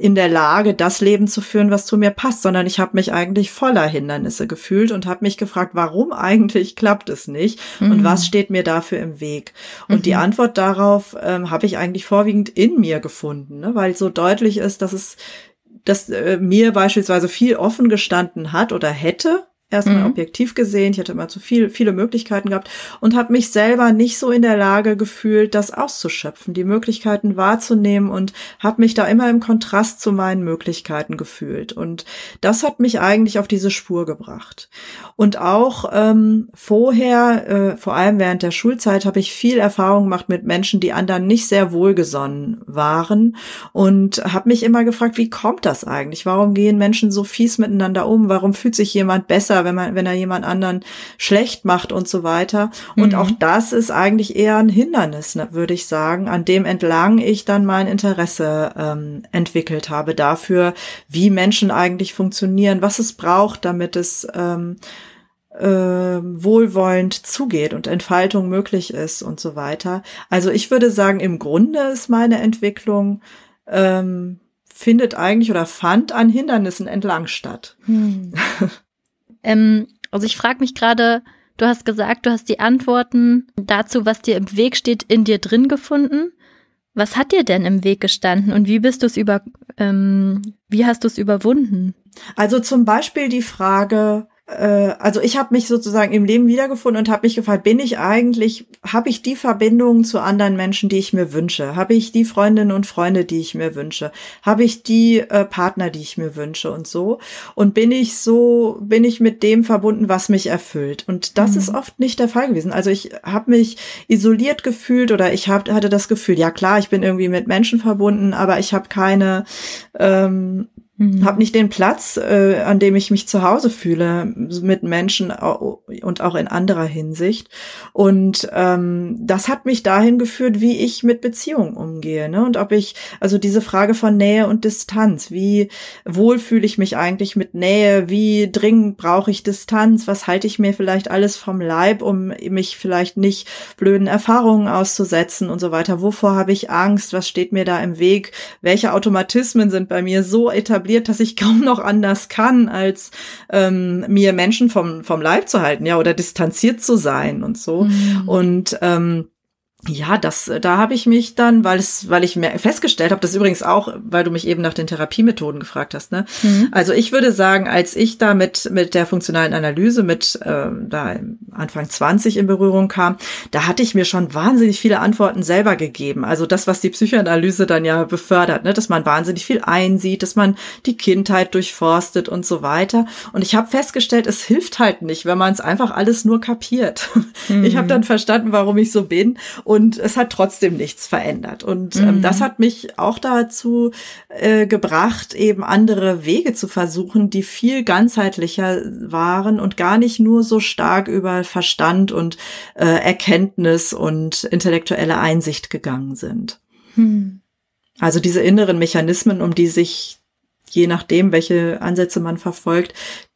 in der Lage, das Leben zu führen, was zu mir passt, sondern ich habe mich eigentlich voller Hindernisse gefühlt und habe mich gefragt, warum eigentlich klappt es nicht mhm. und was steht mir dafür im Weg? Und mhm. die Antwort darauf ähm, habe ich eigentlich vorwiegend in mir gefunden, ne? weil so deutlich ist, dass es dass äh, mir beispielsweise viel offen gestanden hat oder hätte, erstmal mhm. objektiv gesehen. Ich hatte immer zu viel, viele Möglichkeiten gehabt und habe mich selber nicht so in der Lage gefühlt, das auszuschöpfen, die Möglichkeiten wahrzunehmen und habe mich da immer im Kontrast zu meinen Möglichkeiten gefühlt. Und das hat mich eigentlich auf diese Spur gebracht. Und auch ähm, vorher, äh, vor allem während der Schulzeit, habe ich viel Erfahrung gemacht mit Menschen, die anderen nicht sehr wohlgesonnen waren und habe mich immer gefragt, wie kommt das eigentlich? Warum gehen Menschen so fies miteinander um? Warum fühlt sich jemand besser? Besser, wenn man, wenn er jemand anderen schlecht macht und so weiter. Und mhm. auch das ist eigentlich eher ein Hindernis, ne, würde ich sagen, an dem entlang ich dann mein Interesse ähm, entwickelt habe dafür, wie Menschen eigentlich funktionieren, was es braucht, damit es ähm, äh, wohlwollend zugeht und Entfaltung möglich ist und so weiter. Also ich würde sagen, im Grunde ist meine Entwicklung ähm, findet eigentlich oder fand an Hindernissen entlang statt. Hm. *laughs* Ähm, also ich frage mich gerade, du hast gesagt, du hast die Antworten dazu, was dir im Weg steht, in dir drin gefunden. Was hat dir denn im Weg gestanden und wie bist du es über, ähm, wie hast du es überwunden? Also zum Beispiel die Frage, äh, also ich habe mich sozusagen im Leben wiedergefunden und habe mich gefragt, bin ich eigentlich, habe ich die Verbindungen zu anderen Menschen, die ich mir wünsche? Habe ich die Freundinnen und Freunde, die ich mir wünsche? Habe ich die äh, Partner, die ich mir wünsche und so? Und bin ich so, bin ich mit dem verbunden, was mich erfüllt? Und das mhm. ist oft nicht der Fall gewesen. Also ich habe mich isoliert gefühlt oder ich hab, hatte das Gefühl, ja klar, ich bin irgendwie mit Menschen verbunden, aber ich habe keine ähm, Mhm. Habe nicht den Platz, äh, an dem ich mich zu Hause fühle mit Menschen und auch in anderer Hinsicht. Und ähm, das hat mich dahin geführt, wie ich mit Beziehungen umgehe. Ne? Und ob ich, also diese Frage von Nähe und Distanz, wie wohl fühle ich mich eigentlich mit Nähe, wie dringend brauche ich Distanz, was halte ich mir vielleicht alles vom Leib, um mich vielleicht nicht blöden Erfahrungen auszusetzen und so weiter. Wovor habe ich Angst? Was steht mir da im Weg? Welche Automatismen sind bei mir so etabliert? Etabliert, dass ich *laughs* kaum noch anders kann, als ähm, mir Menschen vom, vom Leib zu halten, ja, oder distanziert zu sein und so. Mhm. Und ähm, ja, das, da habe ich mich dann, weil es, weil ich mir festgestellt habe, das übrigens auch, weil du mich eben nach den Therapiemethoden gefragt hast, ne? Mhm. Also ich würde sagen, als ich da mit mit der funktionalen Analyse mit äh, da Anfang 20 in Berührung kam, da hatte ich mir schon wahnsinnig viele Antworten selber gegeben. Also das, was die Psychoanalyse dann ja befördert, ne, dass man wahnsinnig viel einsieht, dass man die Kindheit durchforstet und so weiter. Und ich habe festgestellt, es hilft halt nicht, wenn man es einfach alles nur kapiert. Mhm. *laughs* Ich habe dann verstanden, warum ich so bin. Und und es hat trotzdem nichts verändert. Und ähm, mhm. das hat mich auch dazu äh, gebracht, eben andere Wege zu versuchen, die viel ganzheitlicher waren und gar nicht nur so stark über Verstand und äh, Erkenntnis und intellektuelle Einsicht gegangen sind. Mhm. Also diese inneren Mechanismen, um die sich je nachdem, welche Ansätze man verfolgt,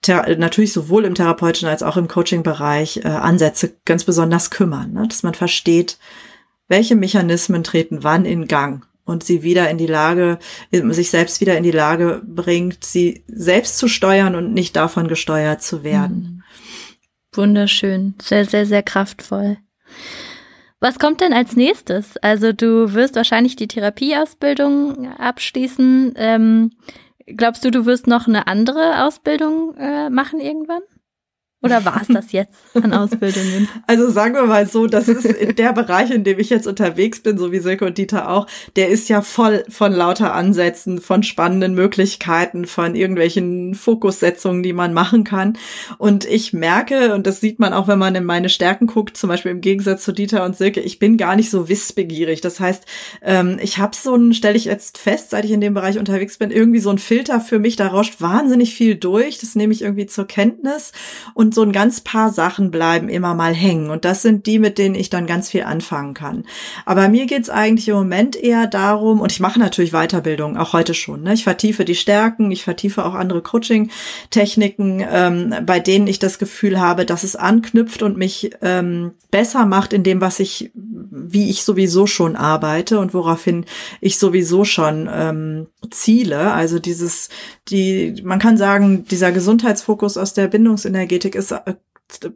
natürlich sowohl im therapeutischen als auch im Coaching-Bereich äh, Ansätze ganz besonders kümmern, ne? dass man versteht, welche Mechanismen treten wann in Gang und sie wieder in die Lage, sich selbst wieder in die Lage bringt, sie selbst zu steuern und nicht davon gesteuert zu werden. Mhm. Wunderschön, sehr, sehr, sehr kraftvoll. Was kommt denn als nächstes? Also du wirst wahrscheinlich die Therapieausbildung abschließen. Ähm, glaubst du, du wirst noch eine andere Ausbildung äh, machen irgendwann? Oder war es das jetzt an Ausbildungen? *laughs* Also sagen wir mal so, das ist der Bereich, in dem ich jetzt unterwegs bin, so wie Silke und Dieter auch, der ist ja voll von lauter Ansätzen, von spannenden Möglichkeiten, von irgendwelchen Fokussetzungen, die man machen kann. Und ich merke, und das sieht man auch, wenn man in meine Stärken guckt, zum Beispiel im Gegensatz zu Dieter und Silke, ich bin gar nicht so wissbegierig. Das heißt, ähm, ich habe so ein, stelle ich jetzt fest, seit ich in dem Bereich unterwegs bin, irgendwie so ein Filter für mich, da rauscht wahnsinnig viel durch. Das nehme ich irgendwie zur Kenntnis. Und und so ein ganz paar Sachen bleiben immer mal hängen. Und das sind die, mit denen ich dann ganz viel anfangen kann. Aber mir geht's eigentlich im Moment eher darum, und ich mache natürlich Weiterbildung, auch heute schon. Ne? Ich vertiefe die Stärken, ich vertiefe auch andere Coaching-Techniken, ähm, bei denen ich das Gefühl habe, dass es anknüpft und mich ähm, besser macht in dem, was ich, wie ich sowieso schon arbeite und woraufhin ich sowieso schon ähm, ziele. Also dieses, die, man kann sagen, dieser Gesundheitsfokus aus der Bindungsenergetik ist äh,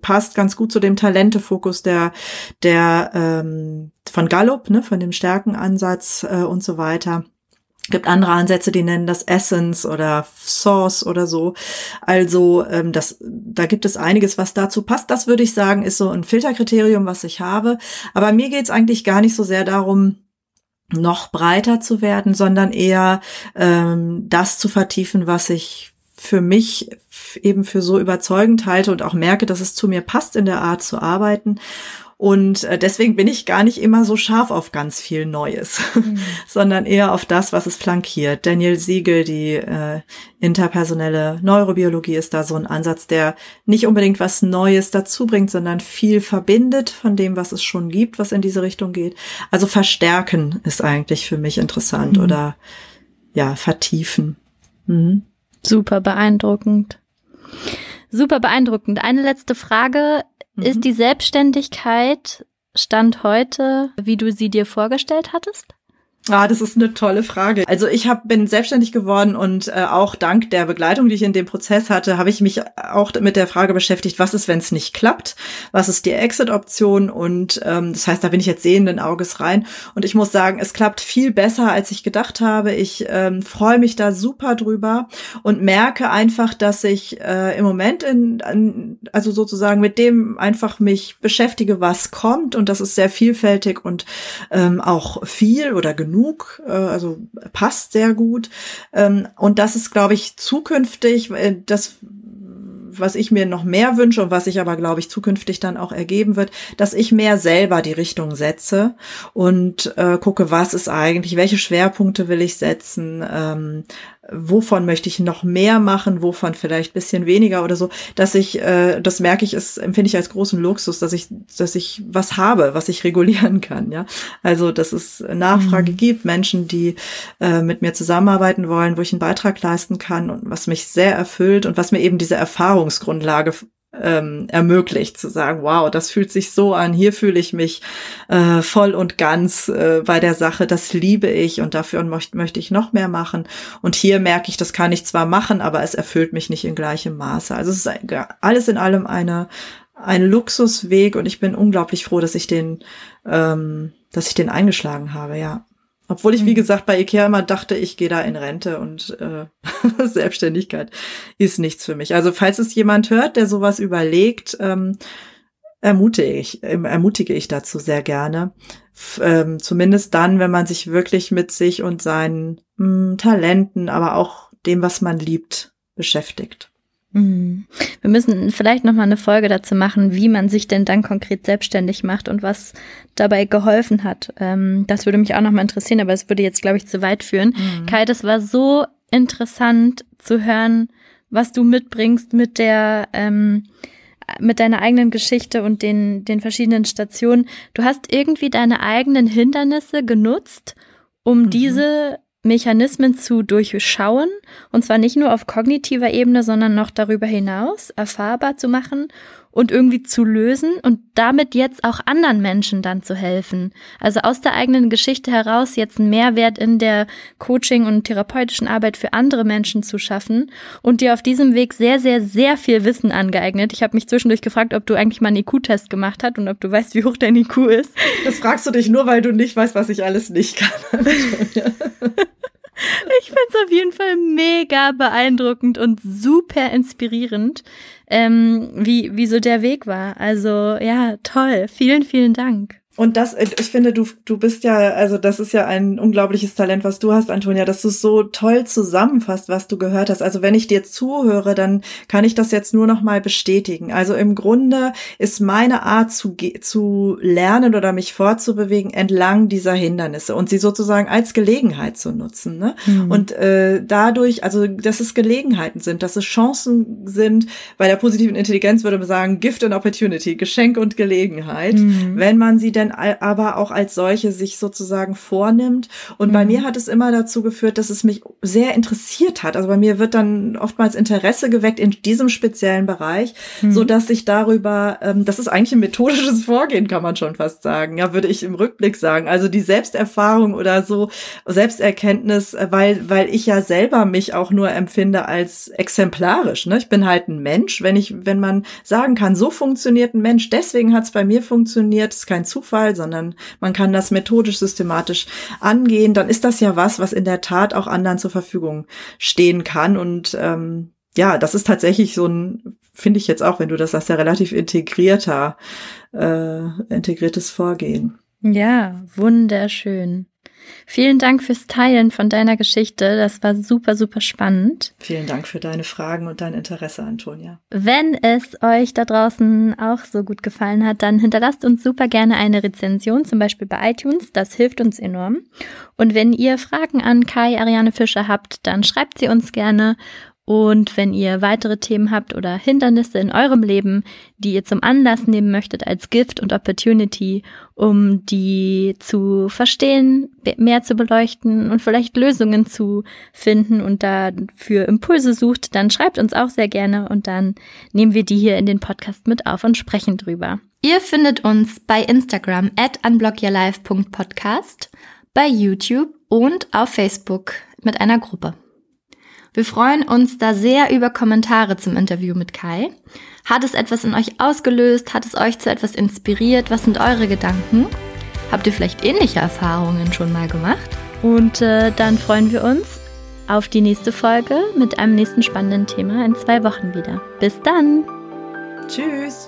passt ganz gut zu dem Talentefokus der der ähm, von Gallup, ne, von dem Stärkenansatz äh, und so weiter. Gibt andere Ansätze, die nennen das Essence oder Source oder so. Also ähm, das, da gibt es einiges, was dazu passt. Das würde ich sagen, ist so ein Filterkriterium, was ich habe. Aber mir geht es eigentlich gar nicht so sehr darum, noch breiter zu werden, sondern eher ähm, das zu vertiefen, was ich für mich eben für so überzeugend halte und auch merke, dass es zu mir passt in der Art zu arbeiten. Und äh, deswegen bin ich gar nicht immer so scharf auf ganz viel Neues, mhm. *laughs* sondern eher auf das, was es flankiert. Daniel Siegel, die äh, interpersonelle Neurobiologie ist da so ein Ansatz, der nicht unbedingt was Neues dazu bringt, sondern viel verbindet von dem, was es schon gibt, was in diese Richtung geht. Also verstärken ist eigentlich für mich interessant mhm. oder ja, vertiefen. Mhm. Super beeindruckend. Super beeindruckend. Eine letzte Frage. Mhm. Ist die Selbstständigkeit Stand heute, wie du sie dir vorgestellt hattest? Ah, das ist eine tolle Frage. Also ich hab, bin selbstständig geworden und äh, auch dank der Begleitung, die ich in dem Prozess hatte, habe ich mich auch mit der Frage beschäftigt, was ist, wenn es nicht klappt? Was ist die Exit-Option? Und ähm, das heißt, da bin ich jetzt sehenden Auges rein. Und ich muss sagen, es klappt viel besser, als ich gedacht habe. Ich ähm, freue mich da super drüber und merke einfach, dass ich äh, im Moment in, in, also sozusagen mit dem einfach mich beschäftige, was kommt. Und das ist sehr vielfältig und ähm, auch viel oder genug genug, äh, also passt sehr gut. Ähm, und das ist, glaube ich, zukünftig, äh, das was ich mir noch mehr wünsche und was sich aber, glaube ich, zukünftig dann auch ergeben wird, dass ich mehr selber die Richtung setze und äh, gucke, was ist eigentlich, welche Schwerpunkte will ich setzen, ähm, wovon möchte ich noch mehr machen, wovon vielleicht bisschen weniger oder so, dass ich, äh, das merke ich, ist, empfinde ich als großen Luxus, dass ich, dass ich was habe, was ich *laughs* regulieren kann, ja. Also, dass es Nachfrage mhm. gibt, Menschen, die äh, mit mir zusammenarbeiten wollen, wo ich einen Beitrag leisten kann und was mich sehr erfüllt und was mir eben diese Erfahrungsgrundlage ähm, ermöglicht, zu sagen, wow, das fühlt sich so an, hier fühle ich mich äh, voll und ganz äh, bei der Sache, das liebe ich und dafür möcht, möchte ich noch mehr machen. Und hier merke ich, das kann ich zwar machen, aber es erfüllt mich nicht in gleichem Maße. Also es ist alles in allem eine, ein Luxusweg und ich bin unglaublich froh, dass ich den, ähm, dass ich den eingeschlagen habe, ja. Obwohl ich, wie mhm. gesagt, bei Ikea immer dachte, ich gehe da in Rente und äh, *laughs* Selbstständigkeit ist nichts für mich. Also falls es jemand hört, der sowas überlegt, ähm, ermutige ich, ähm, ermutige ich dazu sehr gerne. F ähm, zumindest dann, wenn man sich wirklich mit sich und seinen mh, hm, Talenten, aber auch dem, was man liebt, beschäftigt. Mhm. Wir müssen vielleicht noch mal eine Folge dazu machen, wie man sich denn dann konkret selbstständig macht und was dabei geholfen hat. Ähm, das würde mich auch noch mal interessieren, aber es würde jetzt, glaube ich, zu weit führen. Mhm. Kai, das war so interessant zu hören, was du mitbringst mit der ähm, mit deiner eigenen Geschichte und den den verschiedenen Stationen. Du hast irgendwie deine eigenen Hindernisse genutzt, um mhm. diese Mechanismen zu durchschauen, und zwar nicht nur auf kognitiver Ebene, sondern noch darüber hinaus erfahrbar zu machen und irgendwie zu lösen und damit jetzt auch anderen Menschen dann zu helfen. Also aus der eigenen Geschichte heraus jetzt einen Mehrwert in der Coaching- und therapeutischen Arbeit für andere Menschen zu schaffen und dir auf diesem Weg sehr, sehr, sehr viel Wissen angeeignet. Ich habe mich zwischendurch gefragt, ob du eigentlich mal einen IQ-Test gemacht hast und ob du weißt, wie hoch dein IQ ist. Das fragst du dich nur, weil du nicht weißt, was ich alles nicht kann. *laughs* Ich finde es auf jeden Fall mega beeindruckend und super inspirierend, ähm, wie, wie so der Weg war. Also ja, toll. Vielen, vielen Dank. Und das, äh, ich finde, du, du bist ja, also das ist ja ein unglaubliches Talent, was du hast, Antonia, dass du so toll zusammenfasst, was du gehört hast. Also wenn ich dir zuhöre, dann kann ich das jetzt nur noch mal bestätigen. Also im Grunde ist meine Art zu, zu lernen oder mich fortzubewegen entlang dieser Hindernisse und sie sozusagen als Gelegenheit zu nutzen. Ne? Mhm. Und äh, dadurch, also dass es Gelegenheiten sind, dass es Chancen sind, bei der positiven Intelligenz würde man sagen, Gift and Opportunity, Geschenk und Gelegenheit, mhm. wenn man sie denn denn aber auch als solche sich sozusagen vornimmt. Und mhm. bei mir hat es immer dazu geführt, dass es mich sehr interessiert hat. Also bei mir wird dann oftmals Interesse geweckt in diesem speziellen Bereich, mhm. so dass ich darüber, ähm, das ist eigentlich ein methodisches *laughs* Vorgehen, kann man schon fast sagen. Ja, würde ich im Rückblick sagen. Also die Selbsterfahrung oder so, Selbsterkenntnis, äh, weil, weil ich ja selber mich auch nur empfinde als exemplarisch. Ne? Ich bin halt ein Mensch. Wenn ich, wenn man sagen kann, so funktioniert ein Mensch, deswegen hat es bei mir funktioniert, ist kein Zufall Zufall, sondern man kann das methodisch, systematisch angehen, dann ist das ja was, was in der Tat auch anderen zur Verfügung stehen kann. Und ähm, ja, das ist tatsächlich so ein, finde ich jetzt auch, wenn du das sagst, ja relativ integrierter, äh, integriertes Vorgehen. Ja, wunderschön. Vielen Dank fürs Teilen von deiner Geschichte. Das war super, super spannend. Vielen Dank für deine Fragen und dein Interesse, Antonia. Wenn es euch da draußen auch so gut gefallen hat, dann hinterlasst uns super gerne eine Rezension, zum Beispiel bei iTunes. Das hilft uns enorm. Und wenn ihr Fragen an Kai Ariane Fischer habt, dann schreibt sie uns gerne und wenn ihr weitere Themen habt oder Hindernisse in eurem Leben, die ihr zum Anlass nehmen möchtet als Gift und Opportunity, um die zu verstehen, mehr zu beleuchten und vielleicht Lösungen zu finden und dafür Impulse sucht, dann schreibt uns auch sehr gerne und dann nehmen wir die hier in den Podcast mit auf und sprechen drüber. Ihr findet uns bei Instagram at unblockyourlife.podcast bei YouTube und auf Facebook mit einer Gruppe. Wir freuen uns da sehr über Kommentare zum Interview mit Kai. Hat es etwas in euch ausgelöst? Hat es euch zu etwas inspiriert? Was sind eure Gedanken? Habt ihr vielleicht ähnliche Erfahrungen schon mal gemacht? Und äh, dann freuen wir uns auf die nächste Folge mit einem nächsten spannenden Thema in zwei Wochen wieder. Bis dann! Tschüss!